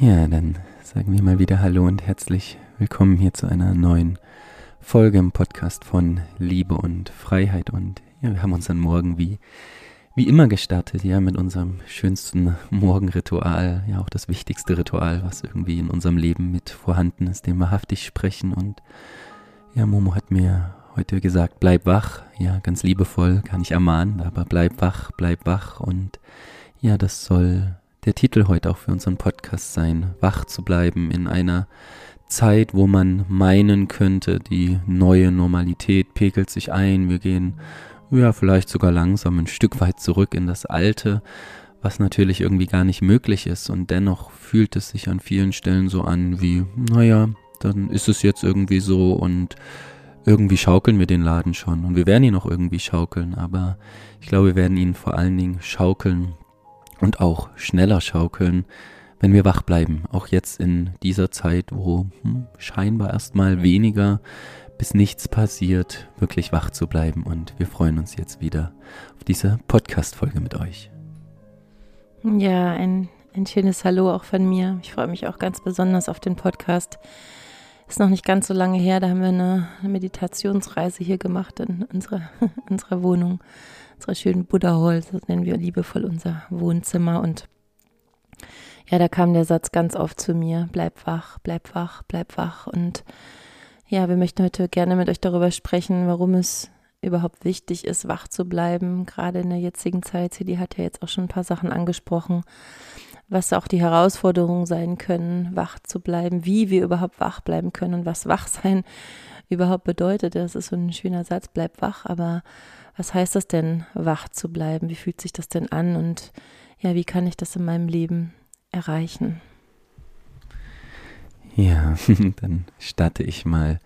Ja, dann sagen wir mal wieder Hallo und herzlich willkommen hier zu einer neuen Folge im Podcast von Liebe und Freiheit. Und ja, wir haben unseren Morgen wie, wie immer gestartet, ja, mit unserem schönsten Morgenritual, ja, auch das wichtigste Ritual, was irgendwie in unserem Leben mit vorhanden ist, dem wahrhaftig sprechen. Und ja, Momo hat mir heute gesagt, bleib wach, ja, ganz liebevoll, kann ich ermahnen, aber bleib wach, bleib wach. Und ja, das soll der Titel heute auch für unseren Podcast sein, wach zu bleiben in einer Zeit, wo man meinen könnte, die neue Normalität pegelt sich ein, wir gehen ja vielleicht sogar langsam ein Stück weit zurück in das Alte, was natürlich irgendwie gar nicht möglich ist. Und dennoch fühlt es sich an vielen Stellen so an wie, naja, dann ist es jetzt irgendwie so und irgendwie schaukeln wir den Laden schon. Und wir werden ihn auch irgendwie schaukeln, aber ich glaube, wir werden ihn vor allen Dingen schaukeln und auch schneller schaukeln, wenn wir wach bleiben. Auch jetzt in dieser Zeit, wo hm, scheinbar erstmal weniger bis nichts passiert, wirklich wach zu bleiben. Und wir freuen uns jetzt wieder auf diese Podcast-Folge mit euch. Ja, ein, ein schönes Hallo auch von mir. Ich freue mich auch ganz besonders auf den Podcast. Ist noch nicht ganz so lange her, da haben wir eine, Meditationsreise hier gemacht in unserer, unserer Wohnung unserer schönen Buddha Hall, so nennen wir liebevoll unser Wohnzimmer. Und ja, da kam der Satz ganz oft zu mir, bleib wach, bleib wach, bleib wach. Und ja, wir möchten heute gerne mit euch darüber sprechen, warum es überhaupt wichtig ist, wach zu bleiben, gerade in der jetzigen Zeit. Sie hat ja jetzt auch schon ein paar Sachen angesprochen, was auch die Herausforderungen sein können, wach zu bleiben, wie wir überhaupt wach bleiben können und was Wachsein überhaupt bedeutet. Das ist so ein schöner Satz, bleib wach, aber was heißt das denn, wach zu bleiben? Wie fühlt sich das denn an? Und ja, wie kann ich das in meinem Leben erreichen? Ja, dann starte ich mal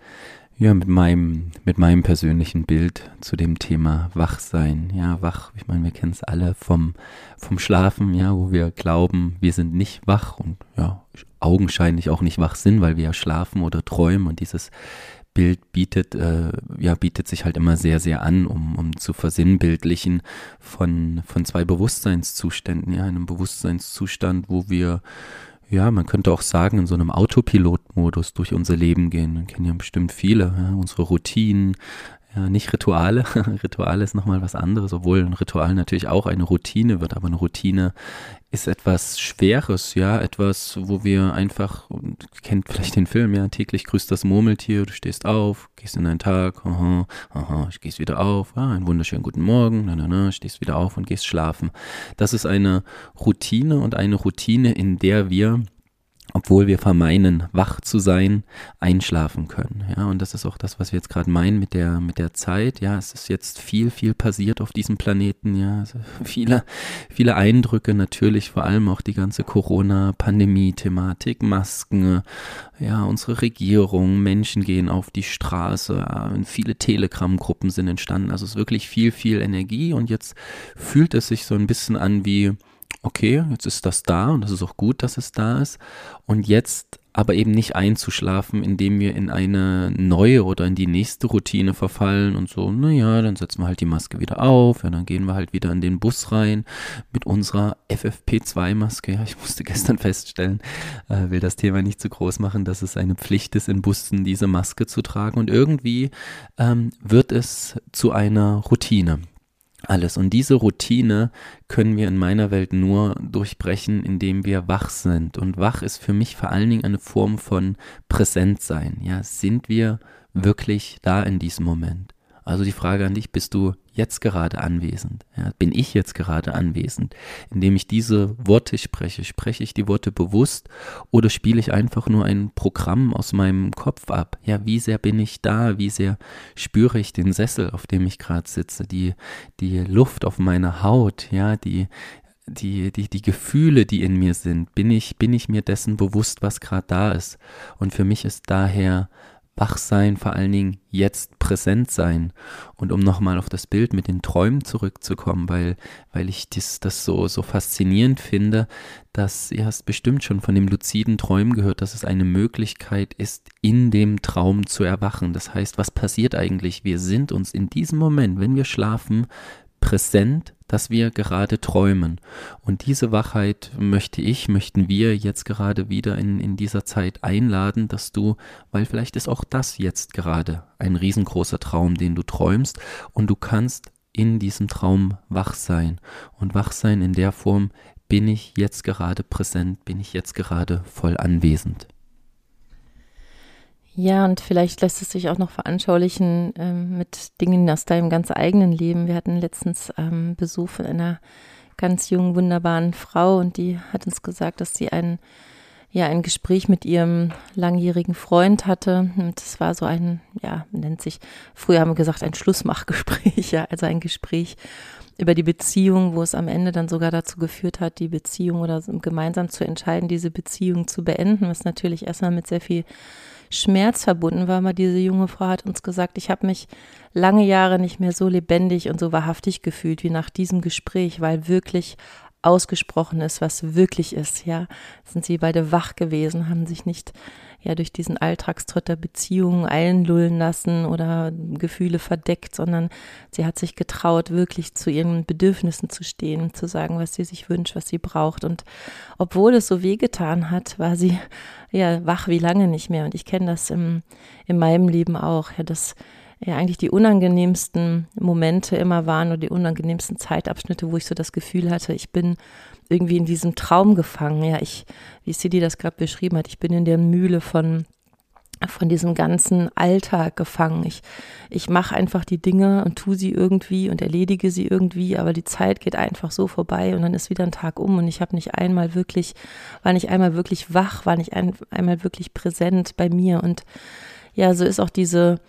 ja, mit meinem, mit meinem persönlichen Bild zu dem Thema Wachsein. Ja, wach, ich meine, wir kennen es alle vom, vom Schlafen, ja, wo wir glauben, wir sind nicht wach und ja, augenscheinlich auch nicht wach sind, weil wir ja schlafen oder träumen und dieses Bild bietet, äh, ja, bietet sich halt immer sehr, sehr an, um, um zu versinnbildlichen von, von zwei Bewusstseinszuständen, ja, einem Bewusstseinszustand, wo wir, ja, man könnte auch sagen, in so einem Autopilotmodus durch unser Leben gehen. Wir kennen ja bestimmt viele, ja, unsere Routinen, ja, nicht Rituale. Rituale ist nochmal was anderes, obwohl ein Ritual natürlich auch eine Routine wird, aber eine Routine ist etwas Schweres, ja, etwas, wo wir einfach, kennt vielleicht den Film, ja, täglich grüßt das Murmeltier, du stehst auf, gehst in deinen Tag, aha, aha, gehst wieder auf, ah, einen wunderschönen guten Morgen, na, na, na, stehst wieder auf und gehst schlafen. Das ist eine Routine und eine Routine, in der wir obwohl wir vermeinen, wach zu sein, einschlafen können. Ja, und das ist auch das, was wir jetzt gerade meinen mit der, mit der Zeit. Ja, es ist jetzt viel, viel passiert auf diesem Planeten. Ja, also viele, viele Eindrücke natürlich, vor allem auch die ganze Corona-Pandemie-Thematik, Masken, ja, unsere Regierung, Menschen gehen auf die Straße, ja, viele Telegram-Gruppen sind entstanden. Also es ist wirklich viel, viel Energie und jetzt fühlt es sich so ein bisschen an wie, okay, jetzt ist das da und das ist auch gut, dass es da ist. Und jetzt aber eben nicht einzuschlafen, indem wir in eine neue oder in die nächste Routine verfallen und so, naja, dann setzen wir halt die Maske wieder auf, ja, dann gehen wir halt wieder in den Bus rein mit unserer FFP2-Maske. Ja, ich musste gestern feststellen, äh, will das Thema nicht zu groß machen, dass es eine Pflicht ist, in Bussen diese Maske zu tragen und irgendwie ähm, wird es zu einer Routine alles. Und diese Routine können wir in meiner Welt nur durchbrechen, indem wir wach sind. Und wach ist für mich vor allen Dingen eine Form von Präsentsein. Ja, sind wir wirklich da in diesem Moment? Also die Frage an dich, bist du jetzt gerade anwesend? Ja, bin ich jetzt gerade anwesend? Indem ich diese Worte spreche, spreche ich die Worte bewusst oder spiele ich einfach nur ein Programm aus meinem Kopf ab? Ja, wie sehr bin ich da? Wie sehr spüre ich den Sessel, auf dem ich gerade sitze? Die, die Luft auf meiner Haut, ja, die, die, die, die Gefühle, die in mir sind, bin ich, bin ich mir dessen bewusst, was gerade da ist. Und für mich ist daher wach sein, vor allen Dingen jetzt präsent sein. Und um nochmal auf das Bild mit den Träumen zurückzukommen, weil, weil ich das, das so, so faszinierend finde, dass ihr hast bestimmt schon von dem luziden Träumen gehört, dass es eine Möglichkeit ist, in dem Traum zu erwachen. Das heißt, was passiert eigentlich? Wir sind uns in diesem Moment, wenn wir schlafen, präsent, dass wir gerade träumen. Und diese Wachheit möchte ich, möchten wir jetzt gerade wieder in, in dieser Zeit einladen, dass du, weil vielleicht ist auch das jetzt gerade ein riesengroßer Traum, den du träumst und du kannst in diesem Traum wach sein. Und wach sein in der Form, bin ich jetzt gerade präsent, bin ich jetzt gerade voll anwesend. Ja, und vielleicht lässt es sich auch noch veranschaulichen ähm, mit Dingen aus deinem ganz eigenen Leben. Wir hatten letztens ähm, Besuch von einer ganz jungen, wunderbaren Frau und die hat uns gesagt, dass sie ein, ja, ein Gespräch mit ihrem langjährigen Freund hatte. Und es war so ein, ja, nennt sich, früher haben wir gesagt, ein Schlussmachgespräch, ja, also ein Gespräch über die Beziehung, wo es am Ende dann sogar dazu geführt hat, die Beziehung oder gemeinsam zu entscheiden, diese Beziehung zu beenden, was natürlich erstmal mit sehr viel Schmerz verbunden war, aber diese junge Frau hat uns gesagt, ich habe mich lange Jahre nicht mehr so lebendig und so wahrhaftig gefühlt wie nach diesem Gespräch, weil wirklich ausgesprochen ist, was wirklich ist, ja. Sind sie beide wach gewesen, haben sich nicht ja durch diesen Alltagstrott der Beziehung einlullen lassen oder Gefühle verdeckt, sondern sie hat sich getraut, wirklich zu ihren Bedürfnissen zu stehen, zu sagen, was sie sich wünscht, was sie braucht. Und obwohl es so wehgetan hat, war sie ja wach wie lange nicht mehr. Und ich kenne das im, in meinem Leben auch, ja, dass ja eigentlich die unangenehmsten Momente immer waren oder die unangenehmsten Zeitabschnitte, wo ich so das Gefühl hatte, ich bin irgendwie in diesem Traum gefangen. Ja, ich, wie Sidi das gerade beschrieben hat, ich bin in der Mühle von von diesem ganzen Alltag gefangen. Ich, ich mache einfach die Dinge und tue sie irgendwie und erledige sie irgendwie, aber die Zeit geht einfach so vorbei und dann ist wieder ein Tag um und ich habe nicht einmal wirklich, war nicht einmal wirklich wach, war nicht ein, einmal wirklich präsent bei mir. Und ja, so ist auch diese,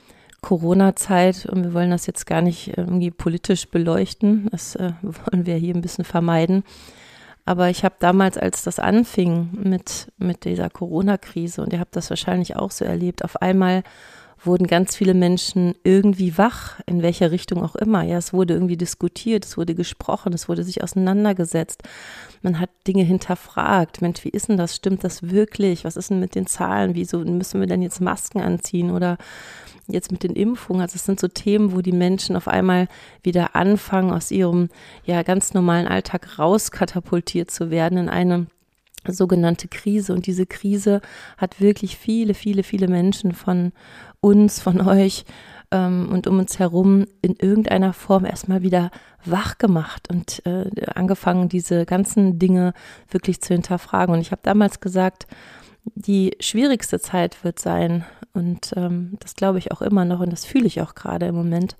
Corona-Zeit und wir wollen das jetzt gar nicht irgendwie politisch beleuchten. Das äh, wollen wir hier ein bisschen vermeiden. Aber ich habe damals, als das anfing mit, mit dieser Corona-Krise, und ihr habt das wahrscheinlich auch so erlebt, auf einmal wurden ganz viele Menschen irgendwie wach, in welcher Richtung auch immer. Ja, es wurde irgendwie diskutiert, es wurde gesprochen, es wurde sich auseinandergesetzt. Man hat Dinge hinterfragt. Mensch, wie ist denn das? Stimmt das wirklich? Was ist denn mit den Zahlen? Wieso müssen wir denn jetzt Masken anziehen? Oder jetzt mit den Impfungen. Also es sind so Themen, wo die Menschen auf einmal wieder anfangen, aus ihrem ja ganz normalen Alltag rauskatapultiert zu werden in eine sogenannte Krise. Und diese Krise hat wirklich viele, viele, viele Menschen von uns, von euch ähm, und um uns herum in irgendeiner Form erstmal wieder wach gemacht und äh, angefangen, diese ganzen Dinge wirklich zu hinterfragen. Und ich habe damals gesagt, die schwierigste Zeit wird sein, und ähm, das glaube ich auch immer noch und das fühle ich auch gerade im Moment,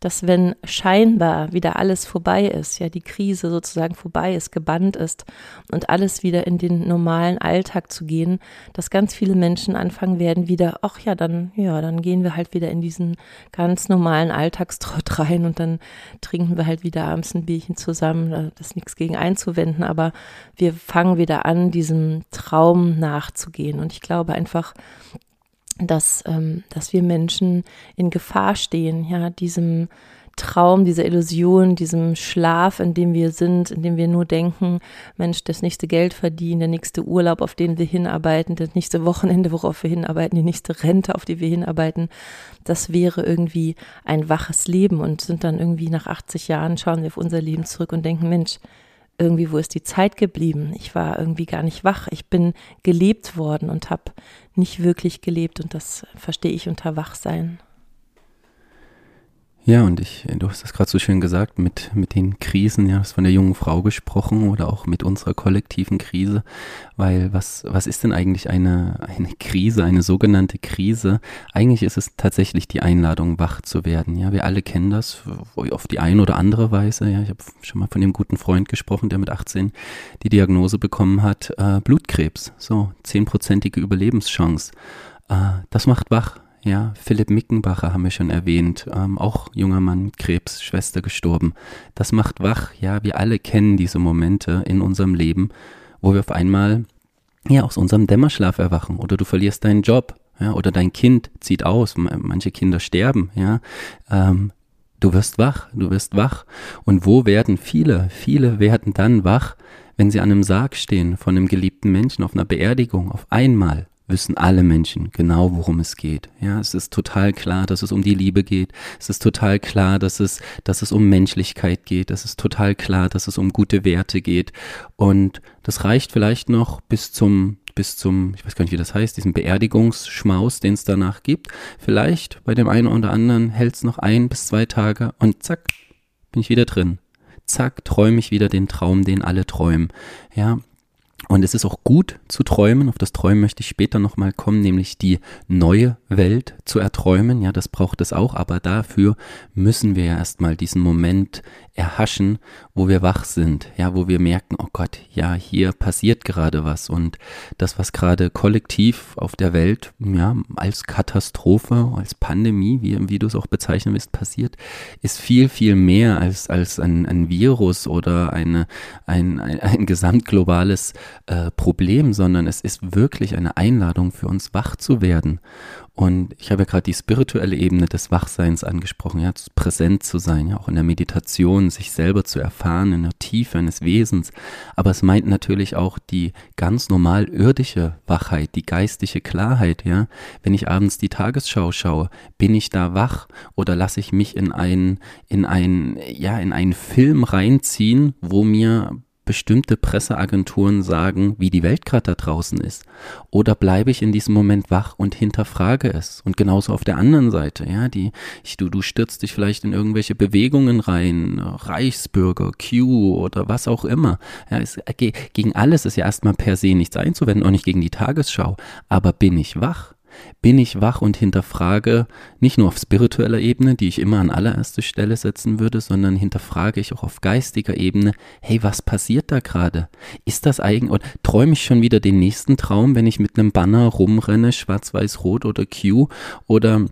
dass wenn scheinbar wieder alles vorbei ist, ja die Krise sozusagen vorbei ist, gebannt ist und alles wieder in den normalen Alltag zu gehen, dass ganz viele Menschen anfangen werden wieder, ach ja, dann ja, dann gehen wir halt wieder in diesen ganz normalen Alltagstrott rein und dann trinken wir halt wieder abends ein Bierchen zusammen, das ist nichts gegen einzuwenden, aber wir fangen wieder an, diesem Traum nachzugehen. Und ich glaube einfach, dass, ähm, dass wir Menschen in Gefahr stehen, ja, diesem Traum, dieser Illusion, diesem Schlaf, in dem wir sind, in dem wir nur denken, Mensch, das nächste Geld verdienen, der nächste Urlaub, auf den wir hinarbeiten, das nächste Wochenende, worauf wir hinarbeiten, die nächste Rente, auf die wir hinarbeiten, das wäre irgendwie ein waches Leben und sind dann irgendwie nach 80 Jahren, schauen wir auf unser Leben zurück und denken, Mensch, irgendwie, wo ist die Zeit geblieben? Ich war irgendwie gar nicht wach. Ich bin gelebt worden und habe nicht wirklich gelebt und das verstehe ich unter Wachsein. Ja, und ich, du hast das gerade so schön gesagt, mit, mit den Krisen, ja, hast von der jungen Frau gesprochen oder auch mit unserer kollektiven Krise, weil was, was ist denn eigentlich eine, eine Krise, eine sogenannte Krise? Eigentlich ist es tatsächlich die Einladung, wach zu werden, ja, wir alle kennen das auf die eine oder andere Weise, ja, ich habe schon mal von dem guten Freund gesprochen, der mit 18 die Diagnose bekommen hat, äh, Blutkrebs, so, zehnprozentige Überlebenschance, äh, das macht wach, ja, Philipp Mickenbacher haben wir schon erwähnt, ähm, auch junger Mann, Krebs, Schwester gestorben. Das macht wach, ja, wir alle kennen diese Momente in unserem Leben, wo wir auf einmal ja aus unserem Dämmerschlaf erwachen oder du verlierst deinen Job, ja, oder dein Kind zieht aus, manche Kinder sterben, ja. Ähm, du wirst wach, du wirst wach. Und wo werden viele, viele werden dann wach, wenn sie an einem Sarg stehen von einem geliebten Menschen auf einer Beerdigung, auf einmal wissen alle Menschen genau, worum es geht. Ja, es ist total klar, dass es um die Liebe geht. Es ist total klar, dass es, dass es um Menschlichkeit geht. Es ist total klar, dass es um gute Werte geht. Und das reicht vielleicht noch bis zum bis zum, ich weiß gar nicht, wie das heißt, diesen Beerdigungsschmaus, den es danach gibt. Vielleicht bei dem einen oder anderen hält es noch ein bis zwei Tage und zack, bin ich wieder drin. Zack, träume ich wieder den Traum, den alle träumen. Ja, und es ist auch gut zu träumen, auf das Träumen möchte ich später nochmal kommen, nämlich die neue Welt zu erträumen. Ja, das braucht es auch, aber dafür müssen wir ja erstmal diesen Moment erhaschen, wo wir wach sind, ja, wo wir merken, oh Gott, ja, hier passiert gerade was und das, was gerade kollektiv auf der Welt, ja, als Katastrophe, als Pandemie, wie, wie du es auch bezeichnen willst, passiert, ist viel, viel mehr als, als ein, ein Virus oder eine, ein, ein, ein gesamtglobales äh, Problem, sondern es ist wirklich eine Einladung für uns wach zu werden. Und ich habe ja gerade die spirituelle Ebene des Wachseins angesprochen, ja, präsent zu sein, ja, auch in der Meditation, sich selber zu erfahren, in der Tiefe eines Wesens. Aber es meint natürlich auch die ganz normal irdische Wachheit, die geistige Klarheit, ja. Wenn ich abends die Tagesschau schaue, bin ich da wach oder lasse ich mich in einen, in einen, ja, in einen Film reinziehen, wo mir bestimmte Presseagenturen sagen, wie die Welt gerade da draußen ist? Oder bleibe ich in diesem Moment wach und hinterfrage es? Und genauso auf der anderen Seite, ja, die, ich, du, du stürzt dich vielleicht in irgendwelche Bewegungen rein, Reichsbürger, Q oder was auch immer. Ja, es, gegen alles ist ja erstmal per se nichts einzuwenden, auch nicht gegen die Tagesschau. Aber bin ich wach? Bin ich wach und hinterfrage nicht nur auf spiritueller Ebene, die ich immer an allererste Stelle setzen würde, sondern hinterfrage ich auch auf geistiger Ebene, hey, was passiert da gerade? Ist das eigentlich, oder träume ich schon wieder den nächsten Traum, wenn ich mit einem Banner rumrenne, schwarz-weiß-rot oder Q, oder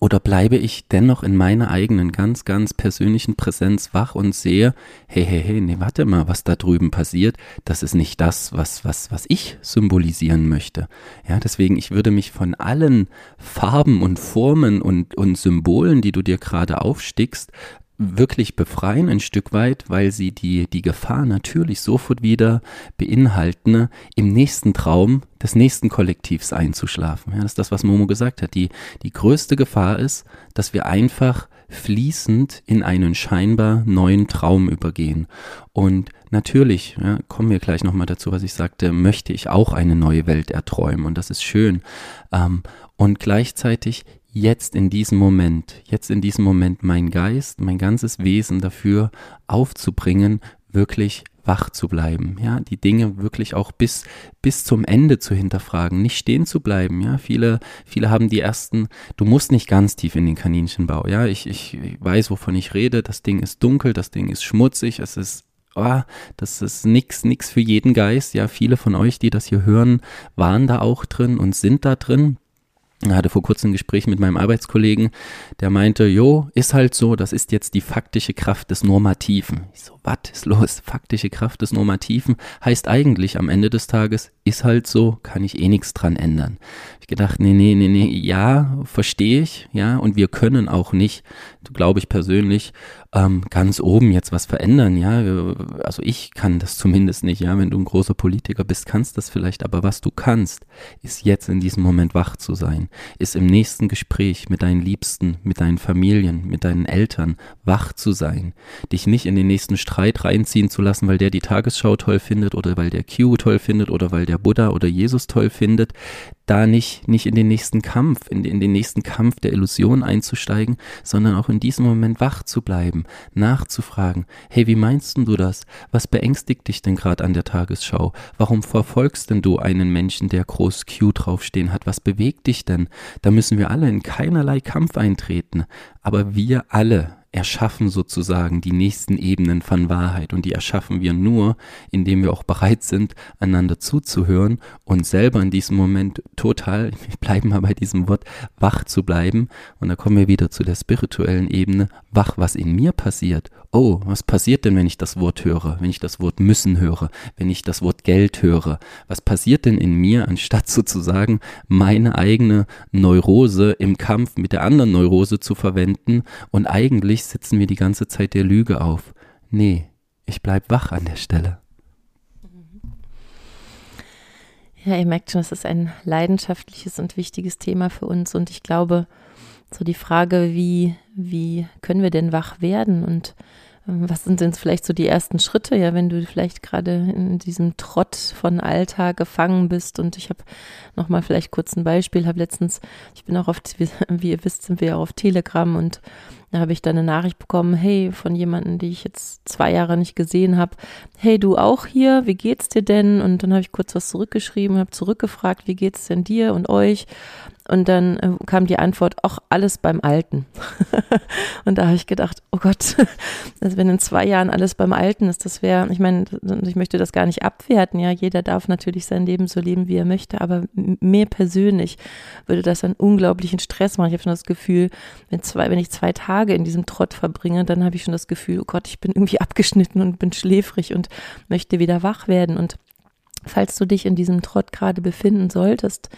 oder bleibe ich dennoch in meiner eigenen ganz, ganz persönlichen Präsenz wach und sehe, hey, hey, hey, nee, warte mal, was da drüben passiert, das ist nicht das, was, was, was ich symbolisieren möchte. Ja, deswegen, ich würde mich von allen Farben und Formen und, und Symbolen, die du dir gerade aufstickst, wirklich befreien ein Stück weit, weil sie die, die Gefahr natürlich sofort wieder beinhalten, im nächsten Traum des nächsten Kollektivs einzuschlafen. Ja, das ist das, was Momo gesagt hat. Die, die größte Gefahr ist, dass wir einfach fließend in einen scheinbar neuen Traum übergehen. Und natürlich, ja, kommen wir gleich nochmal dazu, was ich sagte, möchte ich auch eine neue Welt erträumen und das ist schön. Ähm, und gleichzeitig jetzt in diesem Moment, jetzt in diesem Moment mein Geist, mein ganzes Wesen dafür aufzubringen, wirklich wach zu bleiben, ja, die Dinge wirklich auch bis, bis zum Ende zu hinterfragen, nicht stehen zu bleiben, ja, viele, viele haben die ersten, du musst nicht ganz tief in den Kaninchenbau, ja, ich, ich weiß, wovon ich rede, das Ding ist dunkel, das Ding ist schmutzig, es ist Oh, das ist nix, nix für jeden Geist. Ja, viele von euch, die das hier hören, waren da auch drin und sind da drin. Ich hatte vor kurzem ein Gespräch mit meinem Arbeitskollegen, der meinte, jo, ist halt so, das ist jetzt die faktische Kraft des Normativen. Ich so, was ist los? Faktische Kraft des Normativen heißt eigentlich am Ende des Tages, ist halt so, kann ich eh nichts dran ändern. Ich gedacht, nee, nee, nee, nee, ja, verstehe ich, ja, und wir können auch nicht, glaube ich persönlich, ähm, ganz oben jetzt was verändern, ja. Also ich kann das zumindest nicht, ja. Wenn du ein großer Politiker bist, kannst das vielleicht, aber was du kannst, ist jetzt in diesem Moment wach zu sein, ist im nächsten Gespräch mit deinen Liebsten, mit deinen Familien, mit deinen Eltern wach zu sein, dich nicht in den nächsten Streit reinziehen zu lassen, weil der die Tagesschau toll findet oder weil der Q toll findet oder weil der Buddha oder Jesus toll findet, da nicht, nicht in den nächsten Kampf, in, in den nächsten Kampf der Illusion einzusteigen, sondern auch in diesem Moment wach zu bleiben, nachzufragen, hey, wie meinst du das? Was beängstigt dich denn gerade an der Tagesschau? Warum verfolgst denn du einen Menschen, der groß Q draufstehen hat? Was bewegt dich denn? Da müssen wir alle in keinerlei Kampf eintreten, aber wir alle erschaffen sozusagen die nächsten Ebenen von Wahrheit und die erschaffen wir nur, indem wir auch bereit sind, einander zuzuhören und selber in diesem Moment total, ich bleibe mal bei diesem Wort, wach zu bleiben und da kommen wir wieder zu der spirituellen Ebene, wach, was in mir passiert. Oh, was passiert denn, wenn ich das Wort höre, wenn ich das Wort müssen höre, wenn ich das Wort Geld höre? Was passiert denn in mir, anstatt sozusagen meine eigene Neurose im Kampf mit der anderen Neurose zu verwenden und eigentlich sitzen wir die ganze Zeit der Lüge auf. Nee, ich bleib wach an der Stelle. Ja, ihr merkt schon, es ist ein leidenschaftliches und wichtiges Thema für uns. Und ich glaube, so die Frage, wie, wie können wir denn wach werden? Und ähm, was sind denn vielleicht so die ersten Schritte, ja, wenn du vielleicht gerade in diesem Trott von Alltag gefangen bist und ich habe nochmal vielleicht kurz ein Beispiel, habe letztens, ich bin auch auf, wie ihr wisst, sind wir ja auf Telegram und da habe ich dann eine Nachricht bekommen, hey, von jemandem, die ich jetzt zwei Jahre nicht gesehen habe, hey, du auch hier, wie geht's dir denn? Und dann habe ich kurz was zurückgeschrieben, habe zurückgefragt, wie geht's denn dir und euch? Und dann äh, kam die Antwort, auch alles beim Alten. und da habe ich gedacht, oh Gott, also wenn in zwei Jahren alles beim Alten ist, das wäre, ich meine, ich möchte das gar nicht abwerten, ja, jeder darf natürlich sein Leben so leben, wie er möchte, aber mir persönlich würde das einen unglaublichen Stress machen. Ich habe schon das Gefühl, wenn zwei, wenn ich zwei Tage in diesem Trott verbringe, dann habe ich schon das Gefühl, oh Gott, ich bin irgendwie abgeschnitten und bin schläfrig und möchte wieder wach werden und falls du dich in diesem Trott gerade befinden solltest,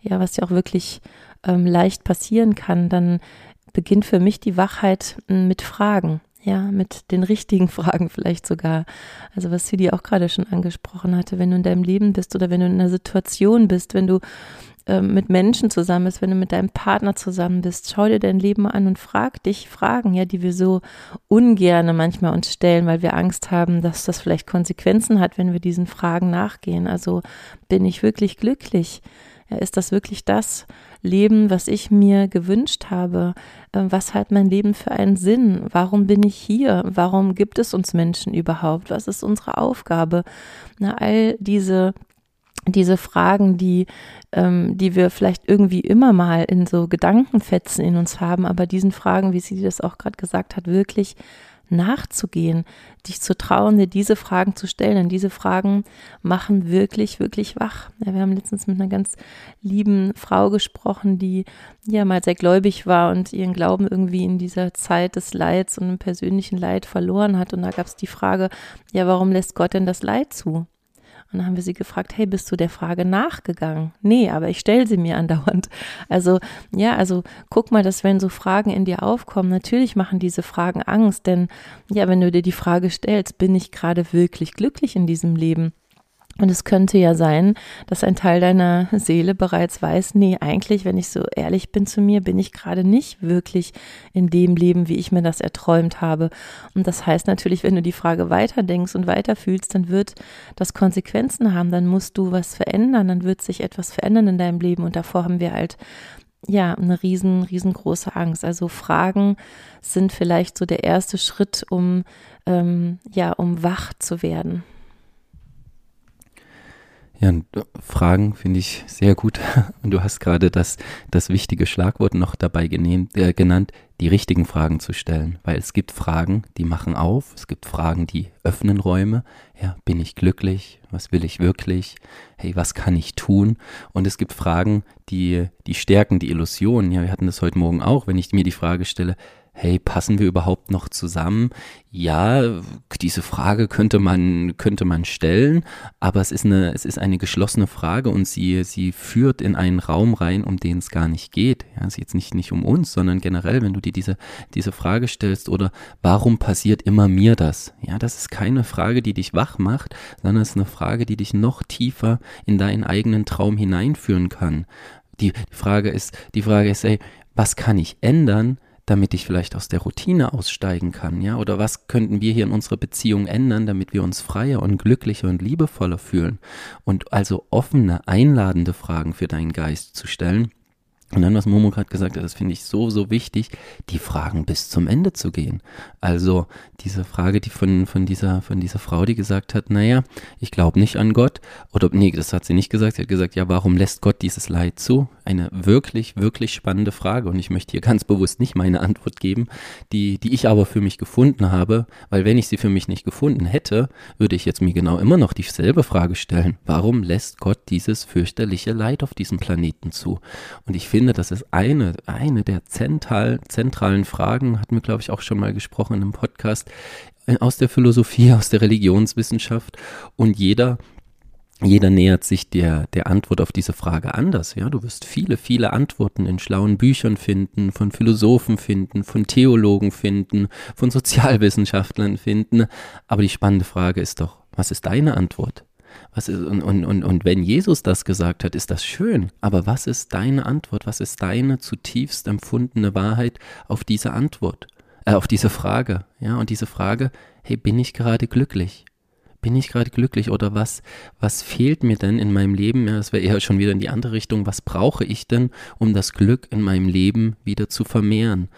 ja, was ja auch wirklich ähm, leicht passieren kann, dann beginnt für mich die Wachheit hm, mit Fragen. Ja, mit den richtigen Fragen vielleicht sogar. Also was Sidi auch gerade schon angesprochen hatte, wenn du in deinem Leben bist oder wenn du in einer Situation bist, wenn du ähm, mit Menschen zusammen bist, wenn du mit deinem Partner zusammen bist, schau dir dein Leben an und frag dich Fragen, ja, die wir so ungerne manchmal uns stellen, weil wir Angst haben, dass das vielleicht Konsequenzen hat, wenn wir diesen Fragen nachgehen. Also bin ich wirklich glücklich? Ist das wirklich das Leben, was ich mir gewünscht habe? Ähm, was hat mein Leben für einen Sinn? Warum bin ich hier? Warum gibt es uns Menschen überhaupt? Was ist unsere Aufgabe? Na, all diese diese Fragen, die, ähm, die wir vielleicht irgendwie immer mal in so Gedankenfetzen in uns haben, aber diesen Fragen, wie sie das auch gerade gesagt hat, wirklich nachzugehen, dich zu trauen, dir diese Fragen zu stellen. Denn diese Fragen machen wirklich, wirklich wach. Ja, wir haben letztens mit einer ganz lieben Frau gesprochen, die ja mal sehr gläubig war und ihren Glauben irgendwie in dieser Zeit des Leids und im persönlichen Leid verloren hat. Und da gab es die Frage, ja, warum lässt Gott denn das Leid zu? Und dann haben wir sie gefragt, hey, bist du der Frage nachgegangen? Nee, aber ich stelle sie mir andauernd. Also, ja, also guck mal, dass wenn so Fragen in dir aufkommen, natürlich machen diese Fragen Angst, denn ja, wenn du dir die Frage stellst, bin ich gerade wirklich glücklich in diesem Leben? Und es könnte ja sein, dass ein Teil deiner Seele bereits weiß, nee, eigentlich, wenn ich so ehrlich bin zu mir, bin ich gerade nicht wirklich in dem Leben, wie ich mir das erträumt habe. Und das heißt natürlich, wenn du die Frage weiterdenkst und weiterfühlst, dann wird das Konsequenzen haben, dann musst du was verändern, dann wird sich etwas verändern in deinem Leben. Und davor haben wir halt ja, eine riesen, riesengroße Angst. Also Fragen sind vielleicht so der erste Schritt, um, ähm, ja, um wach zu werden. Ja, Fragen finde ich sehr gut. Und du hast gerade das, das wichtige Schlagwort noch dabei genehmt, äh, genannt, die richtigen Fragen zu stellen. Weil es gibt Fragen, die machen auf, es gibt Fragen, die öffnen Räume. Ja, bin ich glücklich? Was will ich wirklich? Hey, was kann ich tun? Und es gibt Fragen, die, die stärken die Illusion. Ja, wir hatten das heute Morgen auch, wenn ich mir die Frage stelle, hey, passen wir überhaupt noch zusammen? Ja, diese Frage könnte man, könnte man stellen, aber es ist eine, es ist eine geschlossene Frage und sie, sie führt in einen Raum rein, um den es gar nicht geht. Ja, es ist jetzt nicht, nicht um uns, sondern generell, wenn du dir diese, diese Frage stellst oder warum passiert immer mir das? Ja, das ist keine Frage, die dich wach macht, sondern es ist eine Frage, die dich noch tiefer in deinen eigenen Traum hineinführen kann. Die, Frage ist, die Frage ist, ey, was kann ich ändern, damit ich vielleicht aus der Routine aussteigen kann, ja? Oder was könnten wir hier in unserer Beziehung ändern, damit wir uns freier und glücklicher und liebevoller fühlen? Und also offene, einladende Fragen für deinen Geist zu stellen, und dann, was Momo gerade gesagt hat, das finde ich so, so wichtig, die Fragen bis zum Ende zu gehen. Also diese Frage, die von, von, dieser, von dieser Frau, die gesagt hat, naja, ich glaube nicht an Gott. Oder nee, das hat sie nicht gesagt. Sie hat gesagt, ja, warum lässt Gott dieses Leid zu? Eine wirklich, wirklich spannende Frage. Und ich möchte hier ganz bewusst nicht meine Antwort geben, die, die ich aber für mich gefunden habe, weil wenn ich sie für mich nicht gefunden hätte, würde ich jetzt mir genau immer noch dieselbe Frage stellen. Warum lässt Gott dieses fürchterliche Leid auf diesem Planeten zu? Und ich finde, finde, das ist eine, eine der zentral, zentralen Fragen, hatten wir, glaube ich, auch schon mal gesprochen in einem Podcast, äh, aus der Philosophie, aus der Religionswissenschaft. Und jeder jeder nähert sich der, der Antwort auf diese Frage anders. Ja, du wirst viele, viele Antworten in schlauen Büchern finden, von Philosophen finden, von Theologen finden, von Sozialwissenschaftlern finden. Aber die spannende Frage ist doch, was ist deine Antwort? Was ist, und, und, und, und wenn Jesus das gesagt hat, ist das schön. Aber was ist deine Antwort? Was ist deine zutiefst empfundene Wahrheit auf diese Antwort? Äh, auf diese Frage? Ja, und diese Frage, hey, bin ich gerade glücklich? bin ich gerade glücklich oder was, was fehlt mir denn in meinem Leben? Ja, das wäre eher schon wieder in die andere Richtung. Was brauche ich denn, um das Glück in meinem Leben wieder zu vermehren?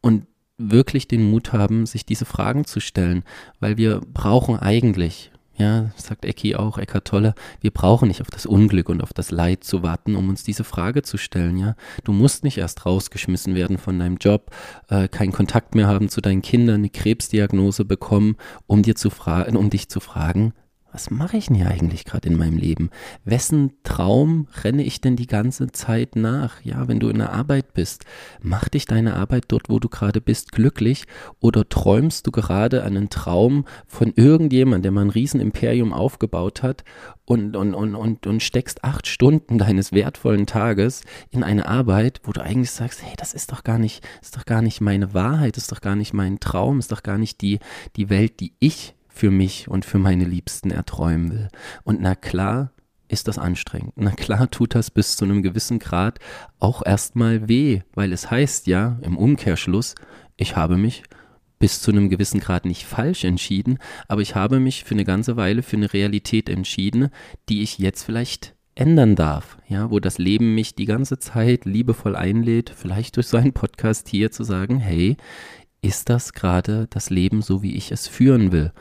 Und wirklich den Mut haben, sich diese Fragen zu stellen, weil wir brauchen eigentlich, ja, sagt Ecki auch, Eckart Tolle, wir brauchen nicht auf das Unglück und auf das Leid zu warten, um uns diese Frage zu stellen, ja. Du musst nicht erst rausgeschmissen werden von deinem Job, äh, keinen Kontakt mehr haben zu deinen Kindern, eine Krebsdiagnose bekommen, um dir zu fragen, um dich zu fragen, was mache ich denn hier eigentlich gerade in meinem Leben? Wessen Traum renne ich denn die ganze Zeit nach? Ja, wenn du in der Arbeit bist, macht dich deine Arbeit dort, wo du gerade bist, glücklich oder träumst du gerade einen Traum von irgendjemand, der mal ein Riesenimperium aufgebaut hat und, und, und, und, und steckst acht Stunden deines wertvollen Tages in eine Arbeit, wo du eigentlich sagst, hey, das ist doch gar nicht, ist doch gar nicht meine Wahrheit, ist doch gar nicht mein Traum, ist doch gar nicht die, die Welt, die ich für mich und für meine Liebsten erträumen will. Und na klar ist das anstrengend. Na klar tut das bis zu einem gewissen Grad auch erstmal weh, weil es heißt ja im Umkehrschluss, ich habe mich bis zu einem gewissen Grad nicht falsch entschieden, aber ich habe mich für eine ganze Weile für eine Realität entschieden, die ich jetzt vielleicht ändern darf, ja, wo das Leben mich die ganze Zeit liebevoll einlädt, vielleicht durch so einen Podcast hier zu sagen, hey, ist das gerade das Leben so, wie ich es führen will?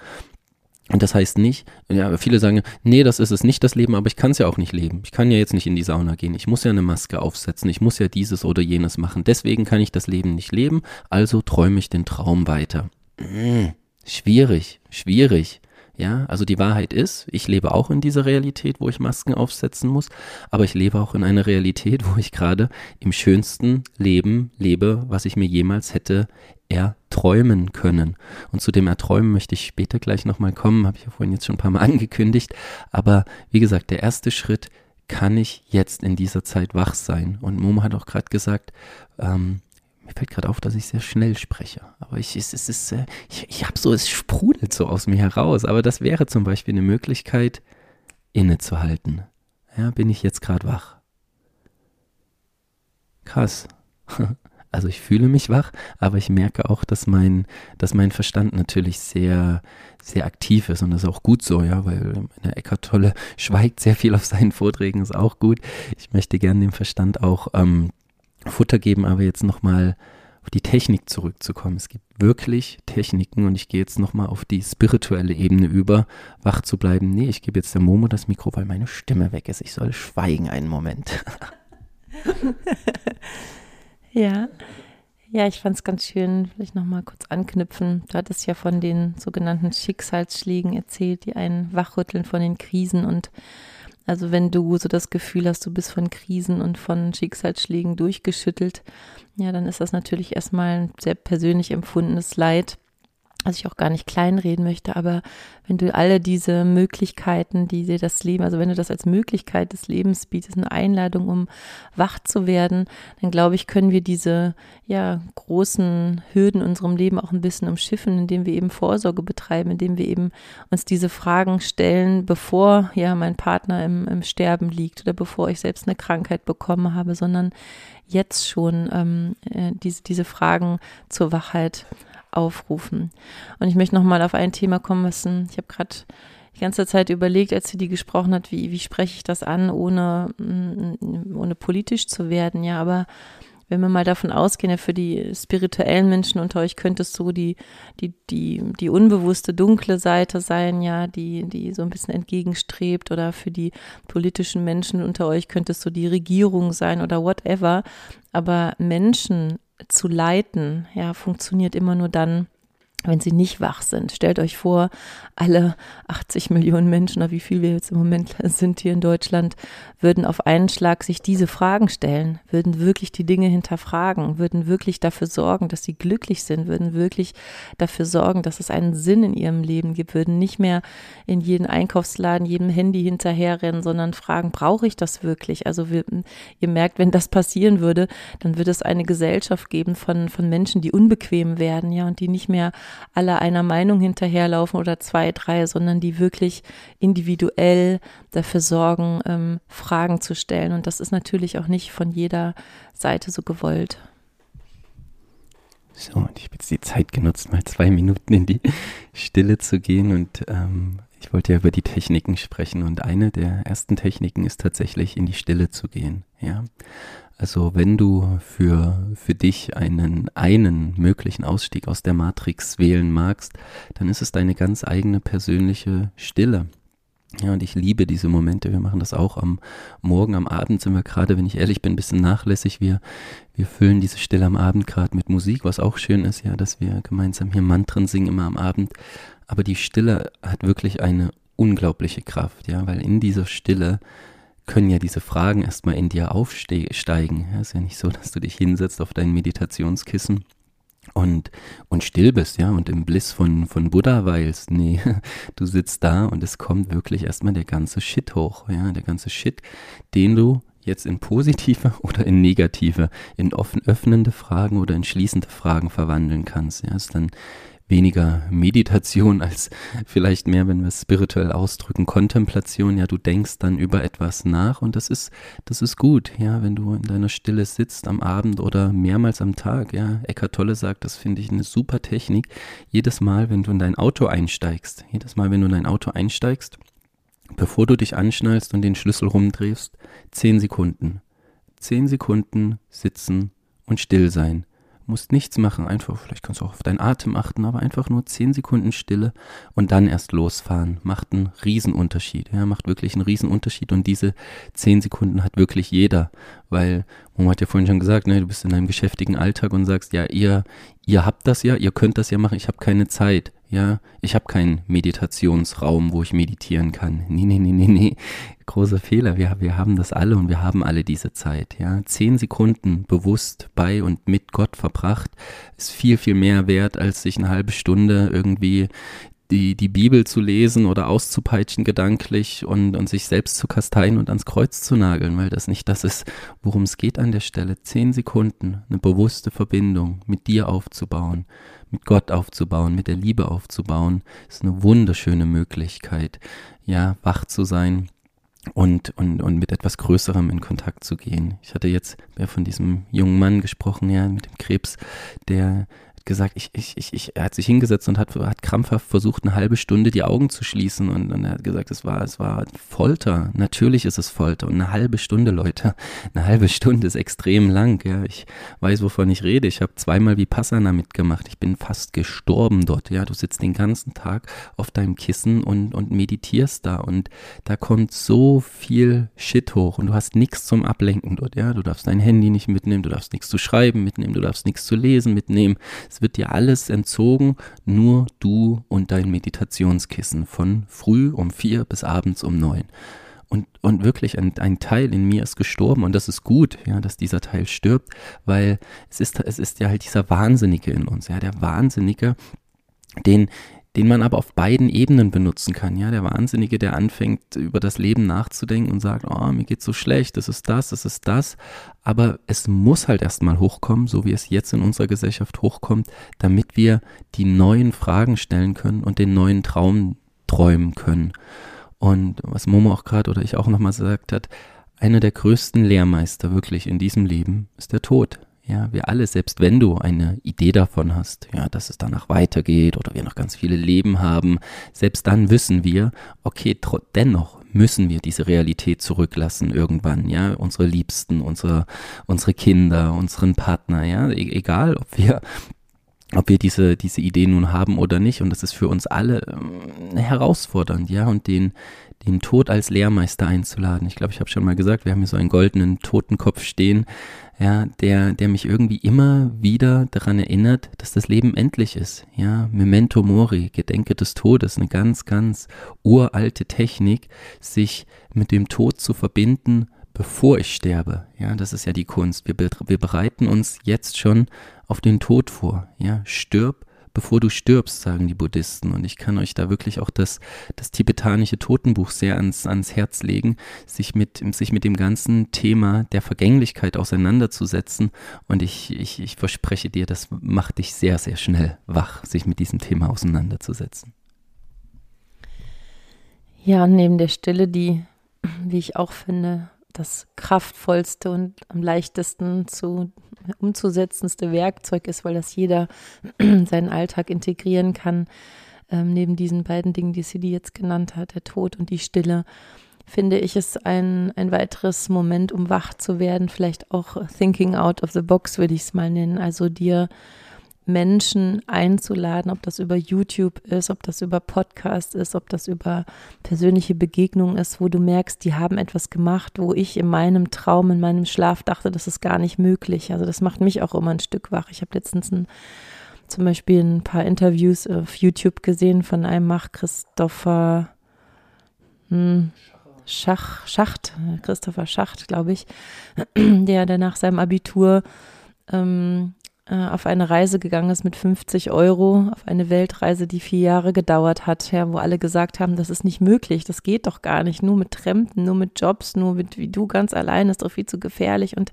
Und das heißt nicht, ja, viele sagen, nee, das ist es nicht das Leben, aber ich kann es ja auch nicht leben. Ich kann ja jetzt nicht in die Sauna gehen. Ich muss ja eine Maske aufsetzen. Ich muss ja dieses oder jenes machen. Deswegen kann ich das Leben nicht leben. Also träume ich den Traum weiter. Hm, schwierig, schwierig. Ja, also die Wahrheit ist, ich lebe auch in dieser Realität, wo ich Masken aufsetzen muss, aber ich lebe auch in einer Realität, wo ich gerade im schönsten Leben lebe, was ich mir jemals hätte erträumen können. Und zu dem Erträumen möchte ich später gleich nochmal kommen, habe ich ja vorhin jetzt schon ein paar Mal angekündigt. Aber wie gesagt, der erste Schritt, kann ich jetzt in dieser Zeit wach sein? Und Momo hat auch gerade gesagt, ähm, mir fällt gerade auf, dass ich sehr schnell spreche. Aber ich, es, es ist, äh, ich, ich habe so, es sprudelt so aus mir heraus. Aber das wäre zum Beispiel eine Möglichkeit, innezuhalten. Ja, bin ich jetzt gerade wach? Krass. Also ich fühle mich wach, aber ich merke auch, dass mein, dass mein Verstand natürlich sehr, sehr aktiv ist und das ist auch gut so, ja, weil der Eckart Tolle schweigt sehr viel auf seinen Vorträgen, ist auch gut. Ich möchte gerne dem Verstand auch ähm, Futter geben, aber jetzt nochmal auf die Technik zurückzukommen. Es gibt wirklich Techniken und ich gehe jetzt nochmal auf die spirituelle Ebene über, wach zu bleiben. Nee, ich gebe jetzt der Momo das Mikro, weil meine Stimme weg ist. Ich soll schweigen einen Moment. ja. Ja, ich fand es ganz schön, vielleicht nochmal kurz anknüpfen. Du hattest ja von den sogenannten Schicksalsschlägen erzählt, die einen wachrütteln von den Krisen und also wenn du so das Gefühl hast, du bist von Krisen und von Schicksalsschlägen durchgeschüttelt, ja, dann ist das natürlich erstmal ein sehr persönlich empfundenes Leid was ich auch gar nicht kleinreden möchte, aber wenn du alle diese Möglichkeiten, die dir das Leben, also wenn du das als Möglichkeit des Lebens bietest, eine Einladung, um wach zu werden, dann glaube ich, können wir diese ja großen Hürden in unserem Leben auch ein bisschen umschiffen, indem wir eben Vorsorge betreiben, indem wir eben uns diese Fragen stellen, bevor ja mein Partner im, im Sterben liegt oder bevor ich selbst eine Krankheit bekommen habe, sondern jetzt schon ähm, äh, diese, diese Fragen zur Wachheit aufrufen. Und ich möchte nochmal auf ein Thema kommen, was ich habe gerade die ganze Zeit überlegt, als sie die gesprochen hat, wie, wie spreche ich das an, ohne, mm, ohne politisch zu werden, ja, aber wenn wir mal davon ausgehen, ja, für die spirituellen Menschen unter euch könnte es so die, die, die, die unbewusste dunkle Seite sein, ja, die, die so ein bisschen entgegenstrebt oder für die politischen Menschen unter euch könnte es so die Regierung sein oder whatever. Aber Menschen zu leiten, ja, funktioniert immer nur dann, wenn sie nicht wach sind. Stellt euch vor, alle 80 Millionen Menschen, oder wie viel wir jetzt im Moment sind hier in Deutschland, würden auf einen Schlag sich diese Fragen stellen, würden wirklich die Dinge hinterfragen, würden wirklich dafür sorgen, dass sie glücklich sind, würden wirklich dafür sorgen, dass es einen Sinn in ihrem Leben gibt, würden nicht mehr in jeden Einkaufsladen, jedem Handy hinterherrennen, sondern fragen, brauche ich das wirklich? Also wir, ihr merkt, wenn das passieren würde, dann würde es eine Gesellschaft geben von, von Menschen, die unbequem werden, ja, und die nicht mehr alle einer Meinung hinterherlaufen oder zwei, drei, sondern die wirklich individuell dafür sorgen, ähm, Fragen zu stellen. Und das ist natürlich auch nicht von jeder Seite so gewollt. So, und ich habe jetzt die Zeit genutzt, mal zwei Minuten in die Stille zu gehen und ähm, ich wollte ja über die Techniken sprechen und eine der ersten Techniken ist tatsächlich in die Stille zu gehen, ja. Also wenn du für, für dich einen, einen möglichen Ausstieg aus der Matrix wählen magst, dann ist es deine ganz eigene persönliche Stille. Ja, und ich liebe diese Momente. Wir machen das auch am Morgen, am Abend sind wir gerade, wenn ich ehrlich bin, ein bisschen nachlässig. Wir, wir füllen diese Stille am Abend gerade mit Musik, was auch schön ist, ja, dass wir gemeinsam hier Mantren singen immer am Abend. Aber die Stille hat wirklich eine unglaubliche Kraft, ja, weil in dieser Stille können ja diese Fragen erstmal in dir aufsteigen. Ja, ist ja nicht so, dass du dich hinsetzt auf dein Meditationskissen und, und still bist, ja, und im Bliss von, von Buddha weilst. Nee, du sitzt da und es kommt wirklich erstmal der ganze Shit hoch, ja, der ganze Shit, den du jetzt in positive oder in negative, in offen öffnende Fragen oder in schließende Fragen verwandeln kannst. Ja, ist dann weniger Meditation als vielleicht mehr, wenn wir es spirituell ausdrücken, Kontemplation. Ja, du denkst dann über etwas nach und das ist, das ist gut, ja, wenn du in deiner Stille sitzt am Abend oder mehrmals am Tag. Ja, Eckart Tolle sagt, das finde ich eine super Technik. Jedes Mal, wenn du in dein Auto einsteigst, jedes Mal, wenn du in dein Auto einsteigst, bevor du dich anschnallst und den Schlüssel rumdrehst, zehn Sekunden. Zehn Sekunden sitzen und still sein musst nichts machen, einfach, vielleicht kannst du auch auf deinen Atem achten, aber einfach nur zehn Sekunden Stille und dann erst losfahren. Macht einen Riesenunterschied, ja, macht wirklich einen Riesenunterschied und diese zehn Sekunden hat wirklich jeder, weil Momo hat ja vorhin schon gesagt, ne, du bist in einem geschäftigen Alltag und sagst, ja, ihr, ihr habt das ja, ihr könnt das ja machen, ich habe keine Zeit. Ja, ich habe keinen Meditationsraum, wo ich meditieren kann. Nee, nee, nee, nee, nee. Großer Fehler. Wir, wir haben das alle und wir haben alle diese Zeit. Ja, zehn Sekunden bewusst bei und mit Gott verbracht ist viel, viel mehr wert, als sich eine halbe Stunde irgendwie die, die Bibel zu lesen oder auszupeitschen gedanklich und, und sich selbst zu kasteien und ans Kreuz zu nageln, weil das nicht das ist, worum es geht an der Stelle. Zehn Sekunden, eine bewusste Verbindung mit dir aufzubauen, mit Gott aufzubauen, mit der Liebe aufzubauen, ist eine wunderschöne Möglichkeit, ja, wach zu sein und, und, und mit etwas Größerem in Kontakt zu gehen. Ich hatte jetzt ja, von diesem jungen Mann gesprochen, ja, mit dem Krebs, der gesagt, ich, ich, ich, ich, er hat sich hingesetzt und hat, hat krampfhaft versucht, eine halbe Stunde die Augen zu schließen und, und er hat gesagt, es war, es war Folter. Natürlich ist es Folter und eine halbe Stunde, Leute, eine halbe Stunde ist extrem lang. Ja, ich weiß, wovon ich rede. Ich habe zweimal Vipassana mitgemacht. Ich bin fast gestorben dort. Ja, du sitzt den ganzen Tag auf deinem Kissen und, und meditierst da und da kommt so viel Shit hoch und du hast nichts zum Ablenken dort. Ja, du darfst dein Handy nicht mitnehmen, du darfst nichts zu schreiben mitnehmen, du darfst nichts zu lesen mitnehmen. Es wird dir alles entzogen, nur du und dein Meditationskissen von früh um vier bis abends um neun. Und, und wirklich ein, ein Teil in mir ist gestorben und das ist gut, ja, dass dieser Teil stirbt, weil es ist, es ist ja halt dieser Wahnsinnige in uns, ja, der Wahnsinnige, den, den man aber auf beiden Ebenen benutzen kann. Ja, der Wahnsinnige, der anfängt, über das Leben nachzudenken und sagt, oh, mir geht's so schlecht, das ist das, das ist das. Aber es muss halt erstmal hochkommen, so wie es jetzt in unserer Gesellschaft hochkommt, damit wir die neuen Fragen stellen können und den neuen Traum träumen können. Und was Momo auch gerade oder ich auch nochmal gesagt hat, einer der größten Lehrmeister wirklich in diesem Leben ist der Tod. Ja, wir alle, selbst wenn du eine Idee davon hast, ja, dass es danach weitergeht oder wir noch ganz viele Leben haben, selbst dann wissen wir, okay, dennoch müssen wir diese Realität zurücklassen irgendwann, ja, unsere Liebsten, unsere, unsere Kinder, unseren Partner, ja, e egal, ob wir ob wir diese, diese Idee nun haben oder nicht. Und das ist für uns alle äh, herausfordernd, ja, und den, den Tod als Lehrmeister einzuladen. Ich glaube, ich habe schon mal gesagt, wir haben hier so einen goldenen Totenkopf stehen, ja, der, der mich irgendwie immer wieder daran erinnert, dass das Leben endlich ist. Ja, Memento Mori, Gedenke des Todes, eine ganz, ganz uralte Technik, sich mit dem Tod zu verbinden, bevor ich sterbe. Ja, das ist ja die Kunst. Wir, wir bereiten uns jetzt schon auf den Tod vor. Ja, stirb, bevor du stirbst, sagen die Buddhisten. Und ich kann euch da wirklich auch das, das tibetanische Totenbuch sehr ans, ans Herz legen, sich mit, sich mit dem ganzen Thema der Vergänglichkeit auseinanderzusetzen. Und ich, ich, ich verspreche dir, das macht dich sehr, sehr schnell wach, sich mit diesem Thema auseinanderzusetzen. Ja, neben der Stille, die, wie ich auch finde, das kraftvollste und am leichtesten zu umzusetzendste Werkzeug ist, weil das jeder seinen Alltag integrieren kann. Ähm, neben diesen beiden Dingen, die Sidi jetzt genannt hat, der Tod und die Stille, finde ich es ein, ein weiteres Moment, um wach zu werden, vielleicht auch thinking out of the box, würde ich es mal nennen. Also dir Menschen einzuladen, ob das über YouTube ist, ob das über Podcast ist, ob das über persönliche Begegnungen ist, wo du merkst, die haben etwas gemacht, wo ich in meinem Traum, in meinem Schlaf dachte, das ist gar nicht möglich. Also das macht mich auch immer ein Stück wach. Ich habe letztens ein, zum Beispiel ein paar Interviews auf YouTube gesehen von einem Mach Christopher hm, Schach, Schacht, Christopher Schacht, glaube ich, der, der nach seinem Abitur ähm, äh, auf eine Reise gegangen ist mit 50 Euro, auf eine Weltreise, die vier Jahre gedauert hat, ja, wo alle gesagt haben, das ist nicht möglich, das geht doch gar nicht, nur mit Trampen, nur mit Jobs, nur mit wie du ganz allein, ist doch viel zu gefährlich. Und